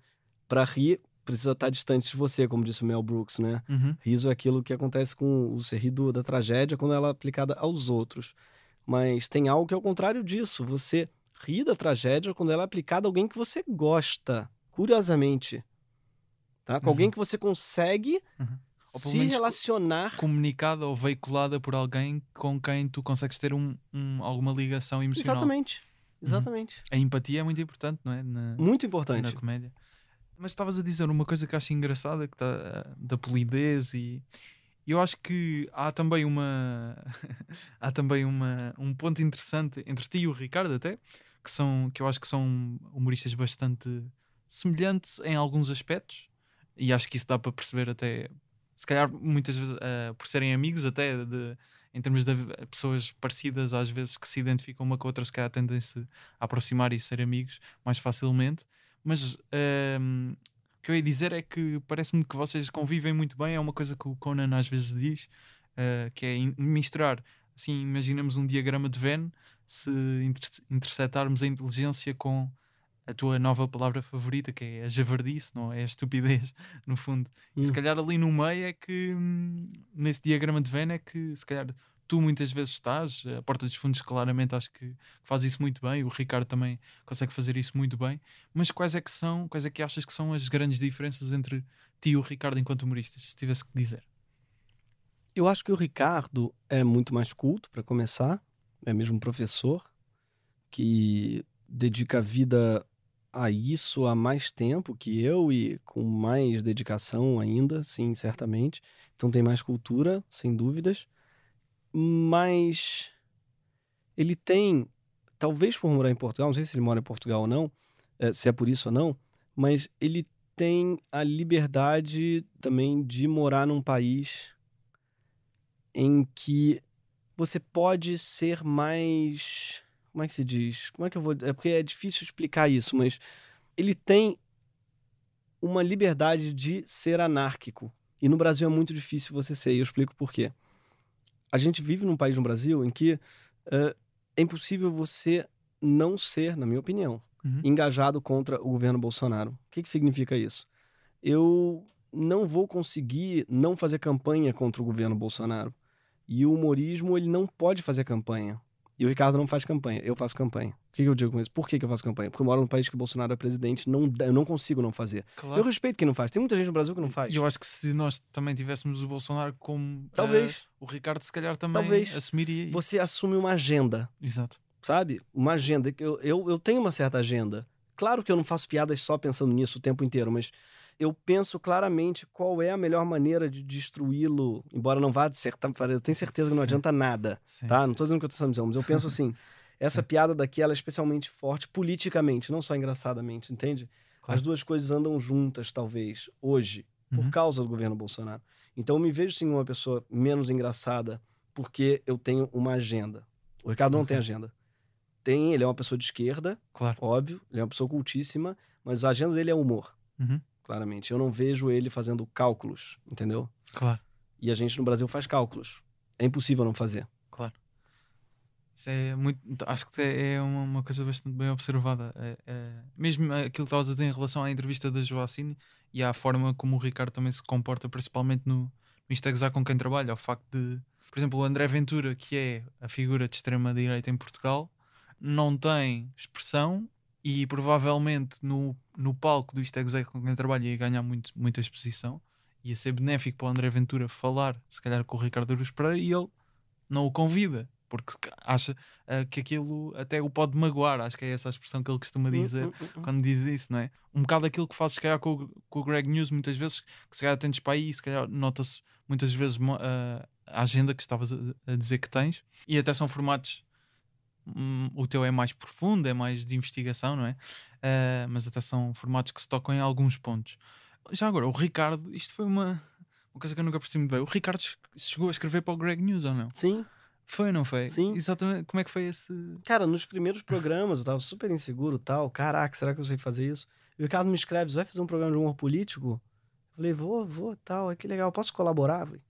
para rir, precisa estar distante de você, como disse o Mel Brooks, né? Uhum, Riso é aquilo que acontece com o você ri do- da tragédia quando ela é aplicada aos outros. Mas tem algo que é o contrário disso. Você ri da tragédia quando ela é aplicada a alguém que você gosta, curiosamente. Tá? Com alguém Exato. que você consegue Uhum. Se relacionar. comunicada ou veiculada por alguém com quem tu consegues ter um, um- alguma ligação emocional. Exatamente. Exatamente. A empatia é muito importante, não é? Na, Muito na importante. comédia. Mas estavas a dizer uma coisa que acho engraçada, que tá, da polidez e eu acho que há também uma há também uma, um ponto interessante entre ti e o Ricardo até, que são que eu acho que são humoristas bastante semelhantes em alguns aspectos e acho que isso dá para perceber até se calhar muitas vezes eh, por serem amigos até de, em termos de pessoas parecidas às vezes que se identificam uma com a outra se calhar tendem-se a aproximar e ser amigos mais facilmente mas ehm, o que eu ia dizer é que parece-me que vocês convivem muito bem. É uma coisa que o Conan às vezes diz, eh, que é misturar. Assim, imaginemos um diagrama de Venn, se inter interceptarmos a inteligência com a tua nova palavra favorita, que é a javardice, não é? A estupidez, no fundo. E se Hum. calhar ali no meio é que, hum, nesse diagrama de Venn, é que se calhar tu muitas vezes estás. A Porta dos Fundos, claramente, acho que faz isso muito bem. O Ricardo também consegue fazer isso muito bem. Mas quais é que são, quais é que achas que são as grandes diferenças entre ti e o Ricardo enquanto humoristas, se tivesse que dizer? Eu acho que o Ricardo é muito mais culto, para começar. É mesmo professor, que dedica a vida a isso há mais tempo que eu e com mais dedicação ainda, sim, certamente. Então tem mais cultura, sem dúvidas. Mas ele tem, talvez por morar em Portugal, não sei se ele mora em Portugal ou não, eh, se é por isso ou não, mas ele tem a liberdade também de morar num país em que você pode ser mais. Como é que se diz? Como é que eu vou. É porque é difícil explicar isso, mas ele tem uma liberdade de ser anárquico. E no Brasil é muito difícil você ser, e eu explico por quê. A gente vive num país no Brasil em que uh, é impossível você não ser, na minha opinião, Uhum. engajado contra o governo Bolsonaro. O que, que significa isso? Eu não vou conseguir não fazer campanha contra o governo Bolsonaro. E o humorismo, ele não pode fazer campanha. E o Ricardo não faz campanha, eu faço campanha. O que, que eu digo com isso? Por que, que eu faço campanha? Porque eu moro num país que o Bolsonaro é presidente, não, eu não consigo não fazer. Eu respeito quem não faz. Tem muita gente no Brasil que não faz. E eu acho que se nós também tivéssemos o Bolsonaro como. Talvez. eh, o Ricardo, se calhar, também Talvez. assumiria. Você assume uma agenda. Exato. sabe? Uma agenda. Eu, eu, eu tenho uma certa agenda. Claro que eu não faço piadas só pensando nisso o tempo inteiro, mas eu penso claramente qual é a melhor maneira de destruí-lo, embora não vá acertar. Eu tenho certeza que não adianta nada, Sim, tá? sim, Não tô dizendo o que eu tô dizendo, mas eu penso assim. Essa piada daqui ela é especialmente forte politicamente, não só engraçadamente, entende? Claro. As duas coisas andam juntas, talvez, hoje, por Uhum. causa do governo Bolsonaro. Então eu me vejo sim uma pessoa menos engraçada porque eu tenho uma agenda. O Ricardo não tem Ok. agenda. Tem, ele é uma pessoa de esquerda, Claro. óbvio, ele é uma pessoa cultíssima, mas a agenda dele é humor, Uhum. claramente. Eu não vejo ele fazendo cálculos, entendeu? Claro. E a gente no Brasil faz cálculos. É impossível não fazer. Isso é muito. Acho que é uma, uma coisa bastante bem observada. É- é- mesmo aquilo que estavas a dizer em relação à entrevista da Joacine e à forma como o Ricardo também se comporta, principalmente no, no com quem trabalha. O facto de, por exemplo, o André Ventura, que é a figura de extrema-direita em Portugal, não tem expressão e provavelmente no, no palco do Instagram com quem trabalha ia ganhar muito, muita exposição. Ia ser benéfico para o André Ventura falar, se calhar, com o Ricardo Aruz Pereira e ele não o convida, porque acha ah, que aquilo até o pode magoar. Acho que é essa a expressão que ele costuma dizer Hum, hum, hum. quando diz isso, não é? Um bocado aquilo que fazes, se calhar, com, o- com o Greg News, muitas vezes, que se calhar atendes para aí, se calhar nota-se muitas vezes ah, a agenda que estavas a, a dizer que tens, e até são formatos. o teu é mais profundo, é mais de investigação, não é? Ah, mas até são formatos que se tocam em alguns pontos. Já agora, o Ricardo, isto foi uma, uma coisa que eu nunca percebi muito bem. O Ricardo che- chegou a escrever para o Greg News ou não? Sim. Foi ou não foi? Sim. Exatamente. Como é que foi esse. Cara, nos primeiros programas eu tava super inseguro e tal. Caraca, será que eu sei fazer isso? E o Ricardo me escreve, vai fazer um programa de humor político? Eu falei, vou, vou, tal. Que legal, posso colaborar? Eu falei,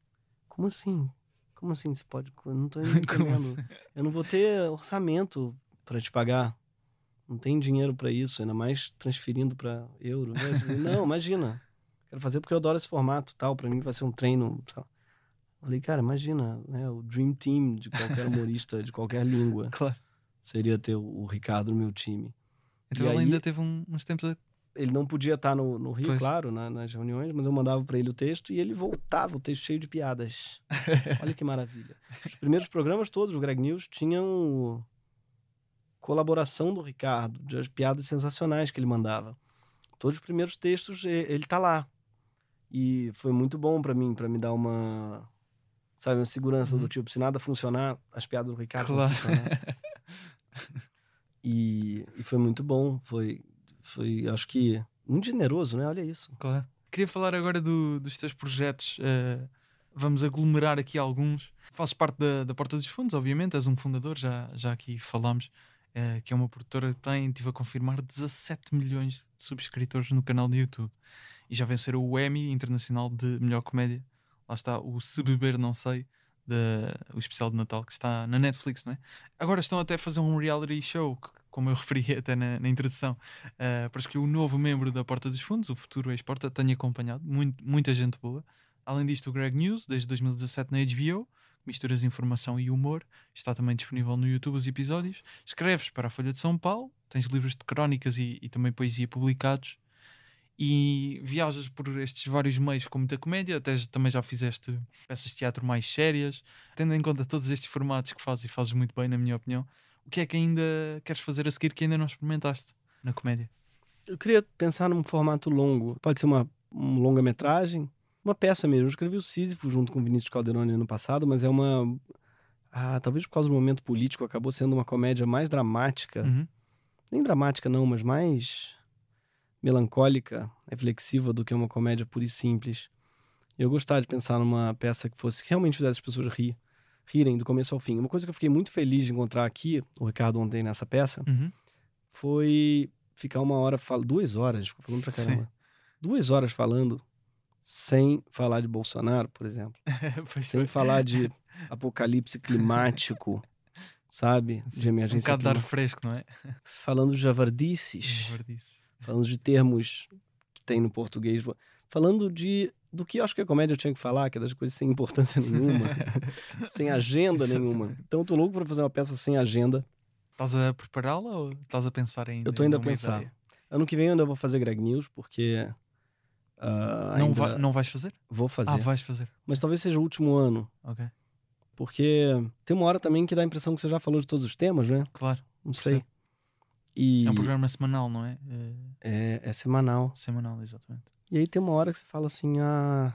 como assim? Como assim você pode? Eu não tô entendendo. assim? Eu não vou ter orçamento para te pagar. Não tem dinheiro para isso, ainda mais transferindo para euro. né? Falei, não, imagina. Quero fazer porque eu adoro esse formato, tal. Para mim vai ser um treino, tal. Falei, cara, imagina, né? O dream team de qualquer humorista de qualquer língua Claro. seria ter o o Ricardo no meu time. Então E ele aí- ainda teve um- uns tempos a. Ele não podia estar no, no Rio, Pois. claro, na- nas reuniões, mas eu mandava para ele o texto e ele voltava, o texto cheio de piadas. Olha que maravilha. Os primeiros programas todos do Greg News tinham colaboração do Ricardo, de as piadas sensacionais que ele mandava. Todos os primeiros textos ele tá lá. E foi muito bom para mim, para me dar uma sabe, uma segurança Uhum. do tipo, se nada funcionar, as piadas do Ricardo Claro. E, e foi muito bom, foi foi acho que muito generoso, né? Olha isso. Claro. Queria falar agora do- dos teus projetos. eh, vamos aglomerar aqui alguns. Fazes parte da, da Porta dos Fundos, obviamente, és um fundador, já, já aqui falámos, eh, que é uma produtora que tem, estive a confirmar, 17 milhões de subscritores no canal de YouTube. E já venceram o Emmy Internacional de Melhor Comédia. Lá está o Se Beber Não Sei, da- o especial de Natal, que está na Netflix, não é? Agora estão até a fazer um reality show, que- como eu referi até na, na introdução, uh, para escolher o novo membro da Porta dos Fundos, o futuro ex-porta, tenho acompanhado, muito, muita gente boa. Além disto, o Greg News, desde 2017 na HBO, misturas informação e humor. Está também disponível no YouTube os episódios. Escreves para a Folha de São Paulo, tens livros de crónicas e, e também poesia publicados. E viajas por estes vários meios com muita comédia, até também já fizeste peças de teatro mais sérias. Tendo em conta todos estes formatos que fazes e fazes muito bem, na minha opinião, o que é que ainda queres fazer a seguir que ainda não experimentaste na comédia? Eu queria pensar num formato longo. Pode ser uma um longa-metragem, uma peça mesmo. Eu escrevi o Sísifo junto com o Vinícius Calderoni ano passado, mas é uma. Ah, talvez por causa do momento político, acabou sendo uma comédia mais dramática. Uhum. Nem dramática, não, mas mais melancólica, reflexiva do que uma comédia pura e simples. Eu gostaria de pensar numa peça que fosse que realmente fizesse as pessoas rir, rirem do começo ao fim. Uma coisa que eu fiquei muito feliz de encontrar aqui, o Ricardo ontem nessa peça, Uhum. foi ficar uma hora, duas horas, falando pra Sim. caramba. Duas horas falando sem falar de Bolsonaro, por exemplo. Sem foi. falar de apocalipse climático, sabe? De um emergência ar climática. fresco, não é? Falando de javardices, Verdice. Falando de termos que tem no português, falando de do que eu acho que a comédia tinha que falar, que é das coisas sem importância nenhuma, sem agenda nenhuma. Então eu tô louco pra fazer uma peça sem agenda. Estás a prepará-la ou estás a pensar ainda? Eu tô ainda a pensar. ideia? Ano que vem eu ainda vou fazer Greg News, porque ah, Não, vai- não vais fazer? vou fazer. Ah, vais fazer. Mas talvez seja o último ano, Ok, porque tem uma hora também que dá a impressão que você já falou de todos os temas, né? claro. Não sei. Percebo. E É um programa semanal, não é? É é, é semanal. semanal, exatamente. E aí tem uma hora que você fala assim, ah,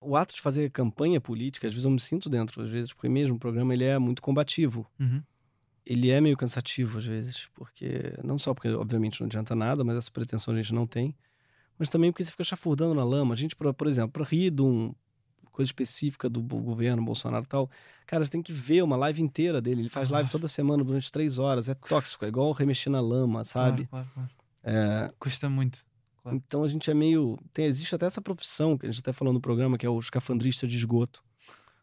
o ato de fazer campanha política, às vezes eu me sinto dentro, às vezes, porque mesmo o programa ele é muito combativo. Uhum. Ele é meio cansativo às vezes, porque não só porque obviamente não adianta nada, mas essa pretensão a gente não tem, mas também porque você fica chafurdando na lama. A gente, por, por exemplo, para rir de uma coisa específica do governo Bolsonaro e tal, cara, você tem que ver uma live inteira dele. Ele faz live Claro. toda semana durante três horas. É tóxico, é igual remexer na lama, sabe? Claro, claro. É, Custa muito. Então a gente é meio. Tem, existe até essa profissão que a gente até falou no programa, que é o escafandrista de esgoto.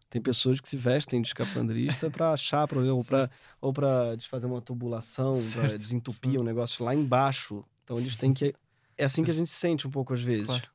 Tem pessoas que se vestem de escafandrista para achar problema, ou para ou para desfazer uma tubulação, para desentupir certo. um negócio lá embaixo. Então eles têm que. É assim que a gente se sente um pouco às vezes. Claro.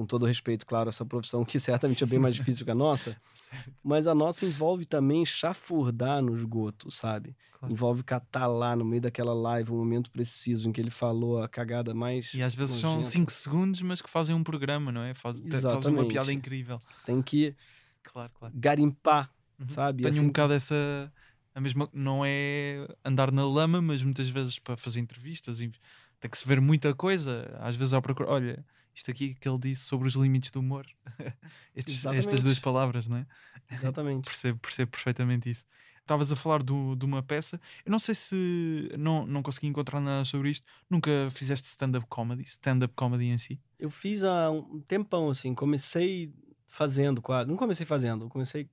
Com todo respeito, claro, essa profissão que certamente é bem mais difícil que a nossa, mas a nossa envolve também chafurdar no esgoto, sabe? Claro. Envolve catar lá no meio daquela live, o momento preciso em que ele falou a cagada mais. E às vezes são. 5 segundos, mas que fazem um programa, não é? Faz, te- fazem uma Exatamente. piada incrível. Tem que Claro, claro. garimpar, Uhum. sabe? Tenho assim- um bocado essa. A mesma, não é andar na lama, mas muitas vezes para fazer entrevistas tem que se ver muita coisa. Às vezes ao procurar, olha, isto aqui que ele disse sobre os limites do humor. Estes- estas duas palavras, não é? Exatamente. Percebo, percebo perfeitamente isso. Estavas a falar do, de uma peça. Eu não sei se. Não, não consegui encontrar nada sobre isto. Nunca fizeste stand-up comedy? Stand-up comedy em si? Eu fiz há um tempão, assim, comecei fazendo quase. Não comecei fazendo, comecei.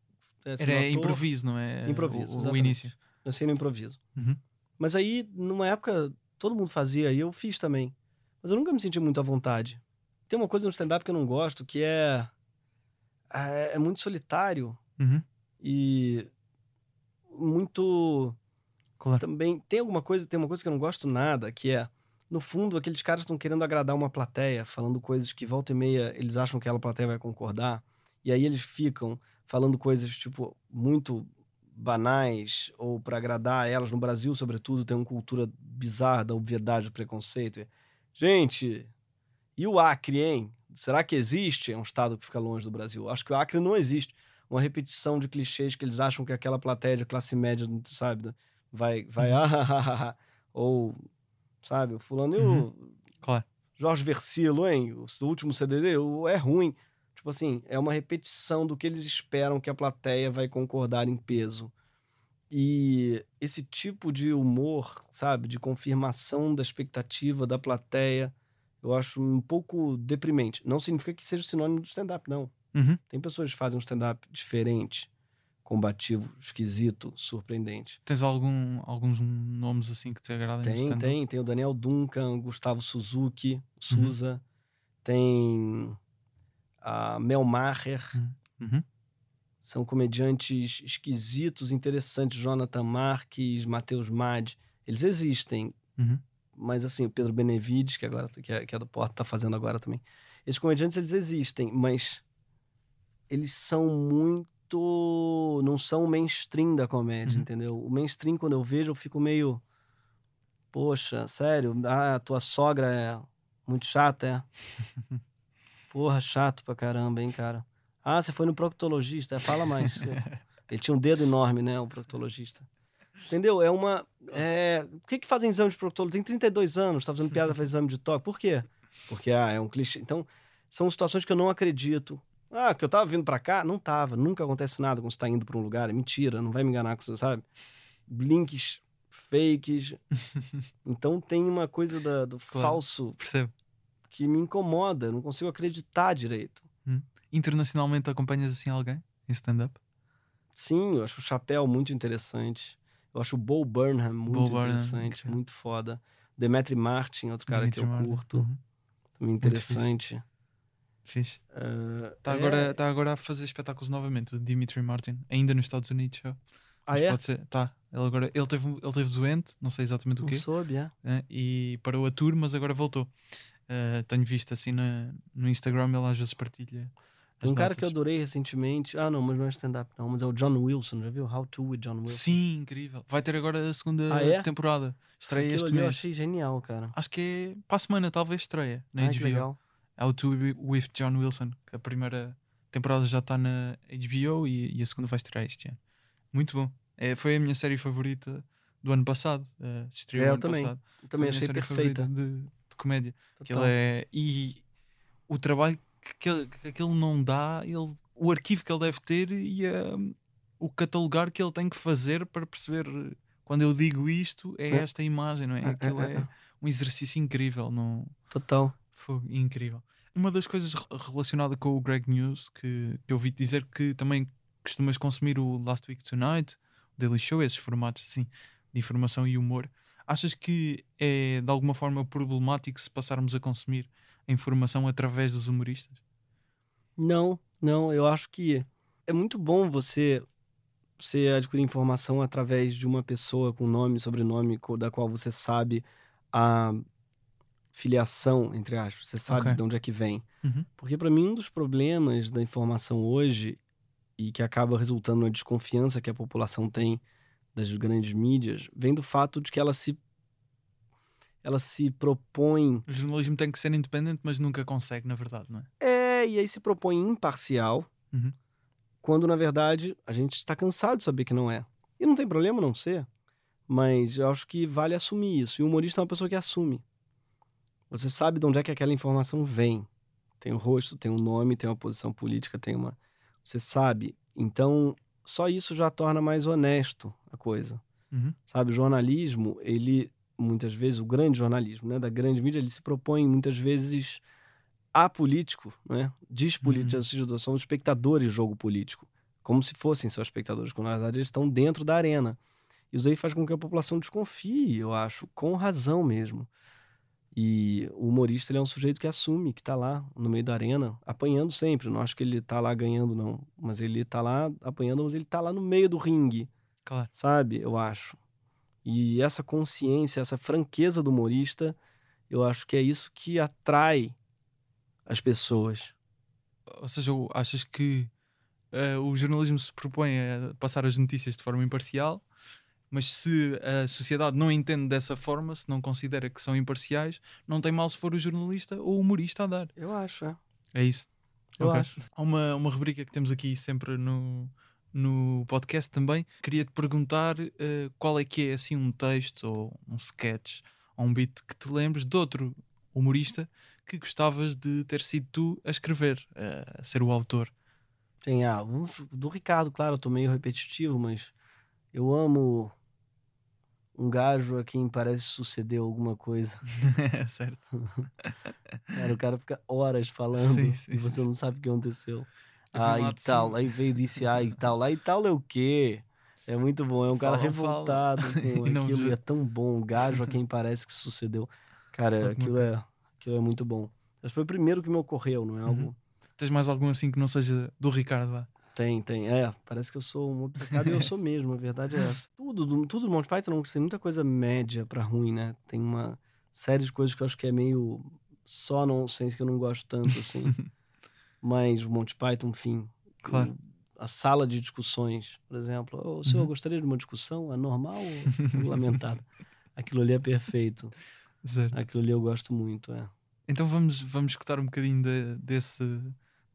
é, sendo Era ator, improviso, não é? Improviso, O, o início. Comecei no improviso. Uhum. Mas aí, numa época, todo mundo fazia e eu fiz também. Mas eu nunca me senti muito à vontade. Tem uma coisa no stand-up que eu não gosto, que é. É, é muito solitário Uhum. e. Muito. Claro. também tem alguma coisa, tem uma coisa que eu não gosto nada, que é, no fundo, aqueles caras estão querendo agradar uma plateia, falando coisas que volta e meia eles acham que aquela plateia vai concordar, e aí eles ficam falando coisas, tipo, muito banais, ou para agradar elas, no Brasil, sobretudo, tem uma cultura bizarra da obviedade, do preconceito. Gente, e o Acre, hein? Será que existe? É um estado que fica longe do Brasil. Acho que o Acre não existe. Uma repetição de clichês que eles acham que aquela plateia de classe média, sabe, vai, vai, Uhum. ah, ah, ah, ah, ou, sabe, o fulano, e o Claro. Jorge Versilo, hein? O último CD dele é ruim. Tipo assim, é uma repetição do que eles esperam que a plateia vai concordar em peso. E esse tipo de humor, sabe, de confirmação da expectativa da plateia, eu acho um pouco deprimente. Não significa que seja sinônimo do stand-up, não. Uhum. Tem pessoas que fazem um stand-up diferente, combativo, esquisito, surpreendente. Tens algum, alguns nomes assim que te agradem? no Tem, tem. Tem o Daniel Duncan, Gustavo Suzuki, Uhum. Souza. Tem a Mel Maher. Uhum. São comediantes esquisitos, interessantes. Jonathan Marques, Matheus Mad. Eles existem. Uhum. Mas assim, o Pedro Benevides, que agora que é, que é do Porta, tá fazendo agora também. Esses comediantes, eles existem, mas eles são muito. não são o mainstream da comédia, Uhum. entendeu? O mainstream, quando eu vejo, eu fico meio. Poxa, sério? Ah, tua sogra é muito chata, é? Porra, chato pra caramba, hein, cara? Ah, você foi no proctologista? É, fala mais. Ele tinha um dedo enorme, né, o proctologista. Entendeu? É uma. É... Por que, que fazem exame de proctologia? Tem 32 anos, tá fazendo piada, faz exame de toque. Por quê? Porque, ah, é um clichê. Então, são situações que eu não acredito. Ah, que eu tava vindo pra cá? Não tava. Nunca acontece nada quando você tá indo pra um lugar. É mentira, não vai me enganar com você, sabe? Links fakes. Então tem uma coisa da- do Claro. falso Percebo. que me incomoda. eu Não consigo acreditar direito. Internacionalmente acompanhas assim alguém em stand-up? Sim, eu acho o Chapéu muito interessante. Eu acho o Bo Burnham muito Bo Burnham, interessante, ok. muito foda. Demetri Martin, outro cara Dimitri que eu Martin. curto, Uhum. também interessante. Fixe. Ah, Está é- agora, tá agora a fazer espetáculos novamente, o Dimitri Martin, ainda nos Estados Unidos. Ah, Mas é? Pode ser, tá. Ele, agora, ele, teve, ele teve doente, não sei exatamente o Não quê, soube, é. né, e parou a tour, mas agora voltou. Uh, tenho visto assim na, no Instagram, ele às vezes partilha. As um cara que eu adorei recentemente. Ah, não, mas não é stand-up, não. Mas é o John Wilson, já viu? How to with John Wilson. Sim, incrível. Vai ter agora a segunda Ah, é? temporada. Estreia este ali Eu mês. achei genial, cara. Acho que é para a semana, talvez estreia na Ai, HBO. legal. How to Be with John Wilson. que A primeira temporada já está na HBO e, e a segunda vai estrear este ano. Muito bom. É, foi a minha série favorita do ano passado. Uh, estreou É, eu ano também. passado. Eu também achei minha série perfeita. favorita De, de comédia. Que é, e o trabalho que, que, aquele não dá, ele, o arquivo que ele deve ter e um, o catalogar que ele tem que fazer para perceber quando eu digo isto, é É. esta imagem, não é? É, é, Aquilo é, um exercício incrível. Não, Total. foi incrível. Uma das coisas re- relacionada com o Greg News que, que eu ouvi dizer que também costumas consumir o Last Week Tonight, o Daily Show, esses formatos assim de informação e humor. Achas que é de alguma forma problemático se passarmos a consumir a informação através dos humoristas? Não, não, eu acho que é muito bom você você adquirir informação através de uma pessoa com nome sobrenome da qual você sabe a filiação, entre aspas, você sabe Ok. de onde é que vem. Uhum. Porque para mim um dos problemas da informação hoje e que acaba resultando na desconfiança que a população tem das grandes mídias vem do fato de que ela se ela se propõe O jornalismo tem que ser independente, mas nunca consegue, na verdade, não é? É, e aí se propõe imparcial, Uhum. quando na verdade a gente está cansado de saber que não é. E não tem problema não ser, mas eu acho que vale assumir isso. E o humorista é uma pessoa que assume. Você sabe de onde é que aquela informação vem. Tem o rosto, tem o nome, tem uma posição política, tem uma. Você sabe. Então, só isso já torna mais honesto a coisa. Uhum. Sabe, o jornalismo, ele muitas vezes, o grande jornalismo, né, da grande mídia, ele se propõe muitas vezes apolítico, né? Despolitização, são os espectadores do jogo político, como se fossem seus espectadores, quando na verdade eles estão dentro da arena. Isso aí faz com que a população desconfie, eu acho, com razão mesmo. E o humorista ele é um sujeito que assume que está lá no meio da arena, apanhando sempre. Não acho que ele está lá ganhando, não. Mas ele está lá apanhando, mas ele está lá no meio do ringue Claro. sabe? Eu acho. E essa consciência, essa franqueza do humorista, eu acho que é isso que atrai as pessoas. Ou seja, achas que eh, o jornalismo se propõe a passar as notícias de forma imparcial, mas se a sociedade não entende dessa forma, se não considera que são imparciais, não tem mal se for o jornalista ou o humorista a dar. Eu acho, é. É isso. Eu Ok. acho. Há uma, uma rubrica que temos aqui sempre no, no podcast também. Queria-te perguntar eh, qual é que é assim um texto ou um sketch ou um beat que te lembres de outro humorista que gostavas de ter sido tu a escrever, eh, a ser o autor. Tem ah, do Ricardo, claro, eu tô meio repetitivo, mas eu amo um gajo a quem parece suceder alguma coisa. certo. Cara, o cara fica horas falando Sim, sim, e você sim. não sabe o que aconteceu. Ah, e tal, aí veio disse ah, e tal. Lá e tal é o quê? É muito bom, é um cara Falam, falam. revoltado com E não aquilo, é tão bom, o gajo a quem parece que sucedeu. Cara, aquilo é, aquilo é muito bom. Mas foi o primeiro que me ocorreu, não é algo... Uhum. Tens mais algum assim que não seja do Ricardo? Vá? Tem, tem. É, parece que eu sou um obcecado e eu sou mesmo, a verdade é essa. Tudo, do- tudo do Monty Python tem muita coisa média pra ruim, né? Tem uma série de coisas que eu acho que é meio só nonsense que eu não gosto tanto, assim. Mas o Monty Python, enfim. Claro. a sala de discussões, por exemplo. "Ô, o senhor Uhum. gostaria de uma discussão? É normal ou regulamentada? Aquilo ali é perfeito. Zero. Aquilo ali eu gosto muito, é. Então vamos, vamos escutar um bocadinho de- desse,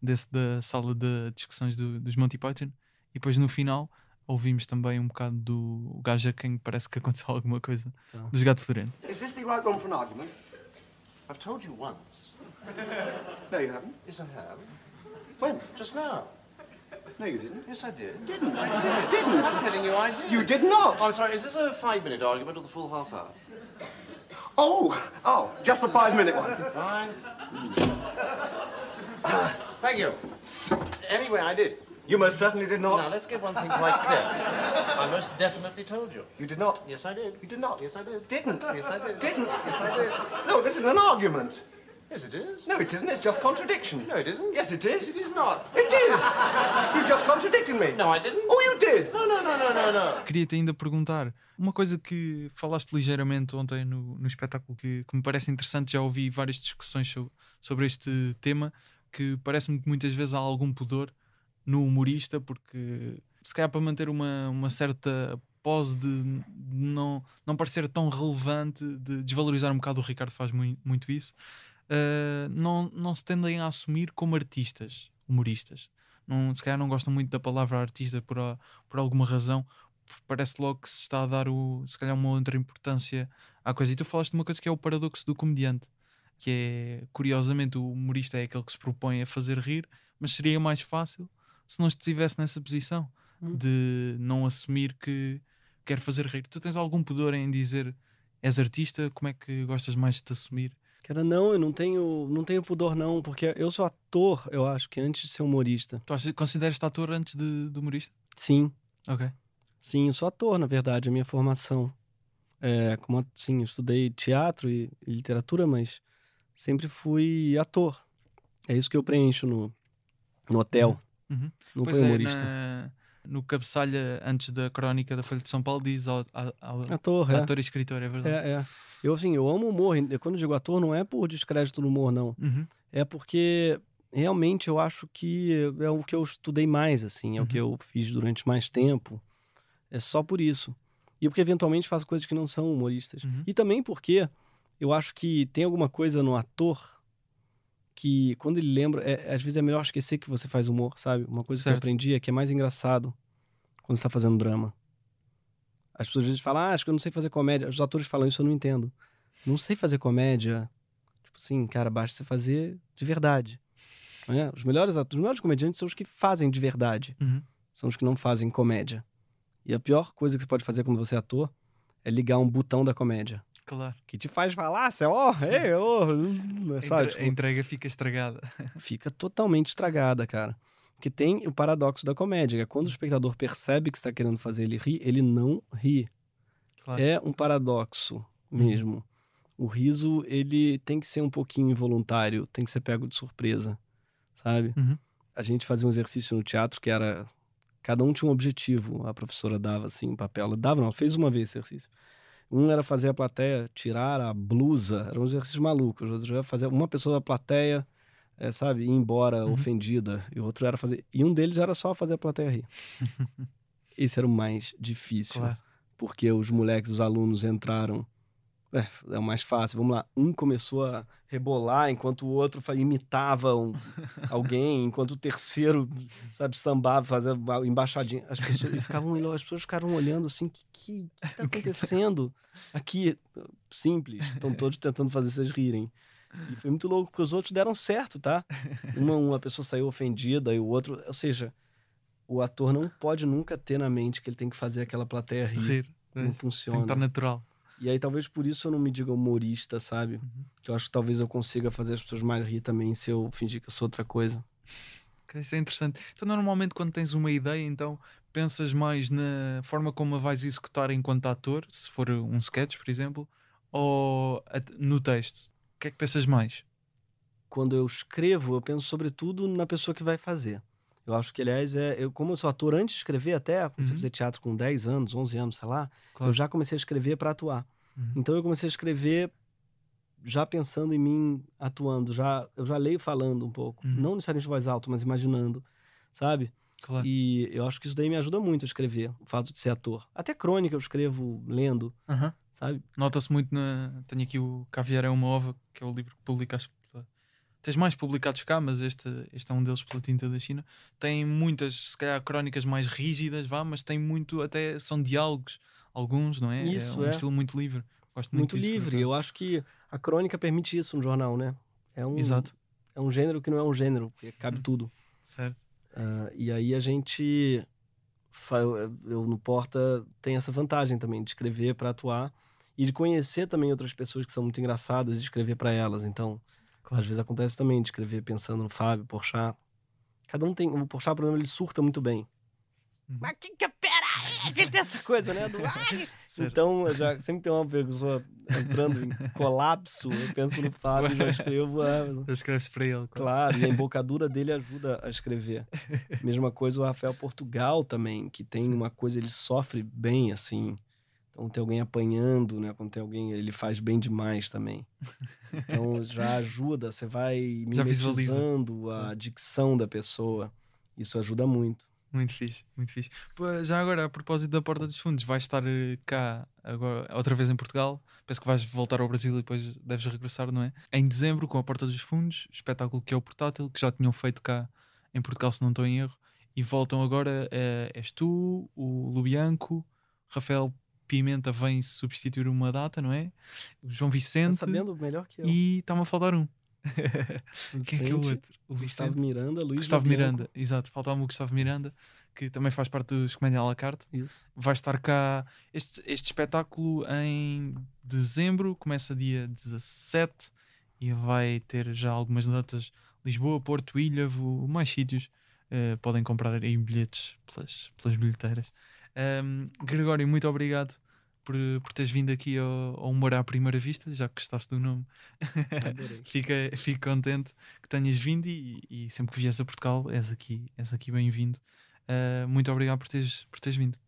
desse da sala de discussões do- dos Monty Python e depois no final ouvimos também um bocado do gajo a quem parece que aconteceu alguma coisa Então. dos Gato Fedorento. Is this the right room for an argument? I've told you once. No, you haven't. Yes, I have. When? Just now. No, you didn't. Yes, I did. Didn't. I did. Didn't. I'm telling you, I did. You did not. Oh, I'm sorry. Is this a five-minute argument or the full half hour? Oh, oh, just the five-minute one. Fine. Mm. Thank you. Anyway, I did. You most certainly did not. Now, let's get one thing quite clear. I most definitely told you. You did not. Yes, I did. You did not. Yes, I did. Didn't. Yes, I did. Didn't. Yes, I did. No, this isn't an argument. Yes, it is. No, it isn't. It's just contradiction. No, it isn't. Yes, it is. It is not. It is. You just contradicted me. No, I didn't. Oh, you did. No, no, no, no, no, no. Queria-te ainda perguntar uma coisa que falaste ligeiramente ontem no, no espetáculo que, que me parece interessante. Já ouvi várias discussões so- sobre este tema que parece-me que muitas vezes há algum pudor no humorista, porque se calhar para manter uma, uma certa pose de de não, não parecer tão relevante, de desvalorizar um bocado, o Ricardo faz mui- muito isso, uh, não, não se tendem a assumir como artistas, humoristas. Não, se calhar não gostam muito da palavra artista por, a- por alguma razão, parece logo que se está a dar o, se calhar uma outra importância à coisa. E tu falaste de uma coisa que é o paradoxo do comediante, que é, curiosamente, o humorista é aquele que se propõe a fazer rir, mas seria mais fácil se não estivesse nessa posição Hum. de não assumir que quer fazer rir. Tu tens algum pudor em dizer és artista? Como é que gostas mais de te assumir? Cara, não, eu não tenho, não tenho pudor, não, porque eu sou ator, eu acho que antes de ser humorista. Tu achas- consideras-te ator antes de, de humorista? Sim, Ok. sim, eu sou ator, na verdade, a minha formação. É, como, sim, eu estudei teatro e, e literatura, mas sempre fui ator. É isso que eu preencho no, no hotel. Uhum. Não Pois foi é, humorista. na- no cabeçalha antes da crónica da Folha de São Paulo diz ao, ao- ao- Ator, é. ator e escritor, é verdade. É, é. Eu, assim, eu amo humor. e Quando eu digo ator, não é por descrédito no humor, não. Uhum. É porque realmente eu acho que é o que eu estudei mais, assim, é o que Uhum. eu fiz durante mais tempo. É só por isso. E porque eventualmente faço coisas que não são humoristas. Uhum. E também porque eu acho que tem alguma coisa no ator que, quando ele lembra, é- às vezes é melhor esquecer que você faz humor, sabe? Uma coisa que eu Certo. aprendi é que é mais engraçado quando você tá fazendo drama. As pessoas às vezes falam, ah, acho que eu não sei fazer comédia. Os atores falam isso, eu não entendo. Não sei fazer comédia. Tipo assim, cara, basta você fazer de verdade. né? Os melhores atores, os melhores comediantes são os que fazem de verdade. Uhum. São os que não fazem comédia. E a pior coisa que você pode fazer quando você é ator é ligar um botão da comédia. Claro. Que te faz falar, você, ó, ei, ó, hum, A sabe? Tipo, A entrega fica estragada. fica totalmente estragada, cara. Porque tem o paradoxo da comédia, que é quando o espectador percebe que está querendo fazer ele rir, ele não ri. Claro. É um paradoxo mesmo. O riso, ele tem que ser um pouquinho involuntário, tem que ser pego de surpresa, sabe? Uhum. A gente fazia um exercício no teatro que era... Cada um tinha um objetivo. A professora dava, assim, um papel. Ela dava, não, ela fez uma vez esse exercício. Um era fazer a plateia tirar a blusa. Era um exercício maluco. O outro era fazer uma pessoa da plateia, é, sabe, ir embora Uhum. ofendida. E o outro era fazer... E um deles era só fazer a plateia rir. Esse era o mais difícil Claro. porque os moleques, os alunos entraram. É, é o mais fácil. Vamos lá. Um começou a rebolar enquanto o outro imitava um- alguém, enquanto o terceiro, sabe, sambava, fazia embaixadinha. As pessoas, ficavam, as pessoas ficaram olhando assim: o que, que, que tá acontecendo? Aqui, simples. Estão todos tentando fazer vocês rirem. E foi muito louco, porque os outros deram certo, tá? Uma, uma pessoa saiu ofendida e o outro. Ou seja, o ator não pode nunca ter na mente que ele tem que fazer aquela plateia rir. Rir. Não É, Tem que funciona. estar natural. E aí talvez por isso eu não me diga humorista, sabe? Uhum. Que eu acho que talvez eu consiga fazer as pessoas mais rir também se eu fingir que eu sou outra coisa. Isso é interessante. Então, normalmente, quando tens uma ideia, então pensas mais na forma como a vais executar enquanto ator, se for um sketch, por exemplo, ou no texto? O que é que pensas mais? Quando eu escrevo, eu penso sobretudo na pessoa que vai fazer. Eu acho que, aliás, é, eu, como eu sou ator antes de escrever, até comecei Uhum. a fazer teatro com 10 anos, 11 anos, sei lá, Claro. eu já comecei a escrever para atuar. Uhum. Então eu comecei a escrever já pensando em mim atuando, já eu já leio falando um pouco, Uhum. não necessariamente voz alta, mas imaginando, sabe? Claro. E eu acho que isso daí me ajuda muito a escrever, o fato de ser ator. Até crônica eu escrevo lendo, sabe? Nota-se muito na. Tenho aqui o Caviar é uma Ova, que é o livro que publicaste. Tens mais publicados cá, mas este, este é um deles pela tinta da China. Tem muitas, se calhar, crónicas mais rígidas, vá, mas tem muito, até são diálogos, alguns, não é? Isso, é um é. estilo muito livre. Gosto muito, Muito disso, livre. Eu acho que a crônica permite isso no jornal, né? É um, Exato, é um gênero que não é um gênero, porque cabe Uhum. tudo. certo. Ah, e aí a gente. eu no Porta tem essa vantagem também de escrever para atuar e de conhecer também outras pessoas que são muito engraçadas e escrever para elas. Então, às vezes acontece também de escrever pensando no Fábio, Porchat. Cada um tem. O Porchat, por exemplo, ele surta muito bem. Uhum. Mas que que pera aí? Que ele tem essa coisa, né? Do, então, já sempre tem uma pessoa entrando em colapso. Eu penso no Fábio e já escrevo. ah, mas- Tu escreves para ele. claro. Claro, e a embocadura dele ajuda a escrever. Mesma coisa o Rafael Portugal também, que tem uma coisa, ele sofre bem, assim. Então tem alguém apanhando, né? Quando tem alguém, ele faz bem demais também. Então já ajuda, você vai mimetizando a dicção da pessoa. Isso ajuda muito. Muito fixe, muito fixe. Já agora, a propósito da Porta dos Fundos, vais estar eh, cá agora, outra vez em Portugal. Penso que vais voltar ao Brasil e depois deves regressar, não é? Em dezembro, com a Porta dos Fundos, espetáculo que é o portátil, que já tinham feito cá em Portugal, se não estou em erro. E voltam agora, eh, és tu, o Lubianco, Rafael Pimenta vem substituir uma data, não é? O João Tá Vicente sabendo melhor que eu. e está-me a faltar um. O Quem é que é o Vicente, outro? O Gustavo Vicente. Miranda, Luís Gustavo. Miranda, exato, faltava-me o Gustavo Miranda, que também faz parte dos Comédia à la carte. Isso. Vai estar cá este, este espetáculo em dezembro, começa dia 17 e vai ter já algumas datas: Lisboa, Porto, Ilhavo, mais sítios. Eh, podem comprar aí bilhetes pelas, pelas bilheteiras. Ahm, Gregório, muito obrigado por, por teres vindo aqui ao, ao Humor à Primeira Vista, já que gostaste do nome. Fica, fico contente que tenhas vindo e, e sempre que vies a Portugal és aqui, és aqui bem-vindo. Ah, muito obrigado por teres, por teres vindo.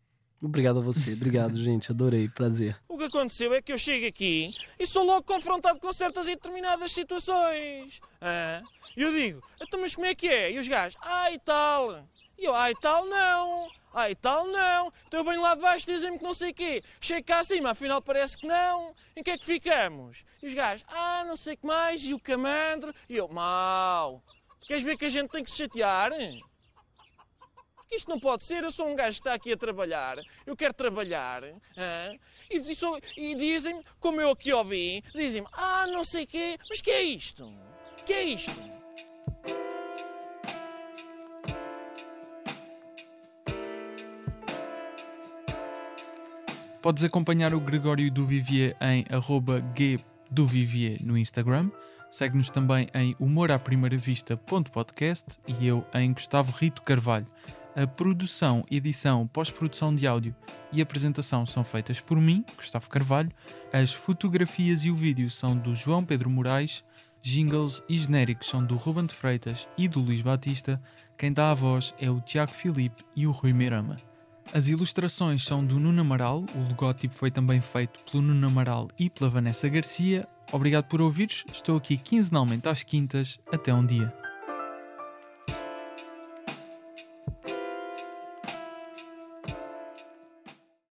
Obrigado a você. Obrigado, gente. Adorei. Prazer. O que aconteceu é que eu chego aqui e sou logo confrontado com certas e determinadas situações. Ah, E eu digo, então mas como é que é? E os gajos, ah e tal. E eu, ah e tal não. Ah e tal não. Então eu venho lá de baixo dizem-me que não sei o quê. Chego cá acima, afinal parece que não. Em que é que ficamos? E os gajos, ah não sei o que mais. E o camandro. E eu, mau. Queres ver que a gente tem que se chatear? Porque isto não pode ser, eu sou um gajo que está aqui a trabalhar, eu quero trabalhar, hã? e, e e dizem-me, como eu aqui ouvi, dizem-me, ah, não sei o quê, mas que é isto? Que é isto? Podes acompanhar o Gregório do Vivier em arroba g do Vivier no Instagram. Segue-nos também em humoraprimeiravista.podcast e eu em Gustavo Rito Carvalho. A produção, edição, pós-produção de áudio e apresentação são feitas por mim, Gustavo Carvalho. As fotografias e o vídeo são do João Pedro Moraes. Jingles e genéricos são do Ruben de Freitas e do Luís Batista. Quem dá a voz é o Tiago Filipe e o Rui Mirama. As ilustrações são do Nuno Amaral, o logótipo foi também feito pelo Nuno Amaral e pela Vanessa Garcia. Obrigado por ouvires, estou aqui quinzenalmente às quintas. Até um dia.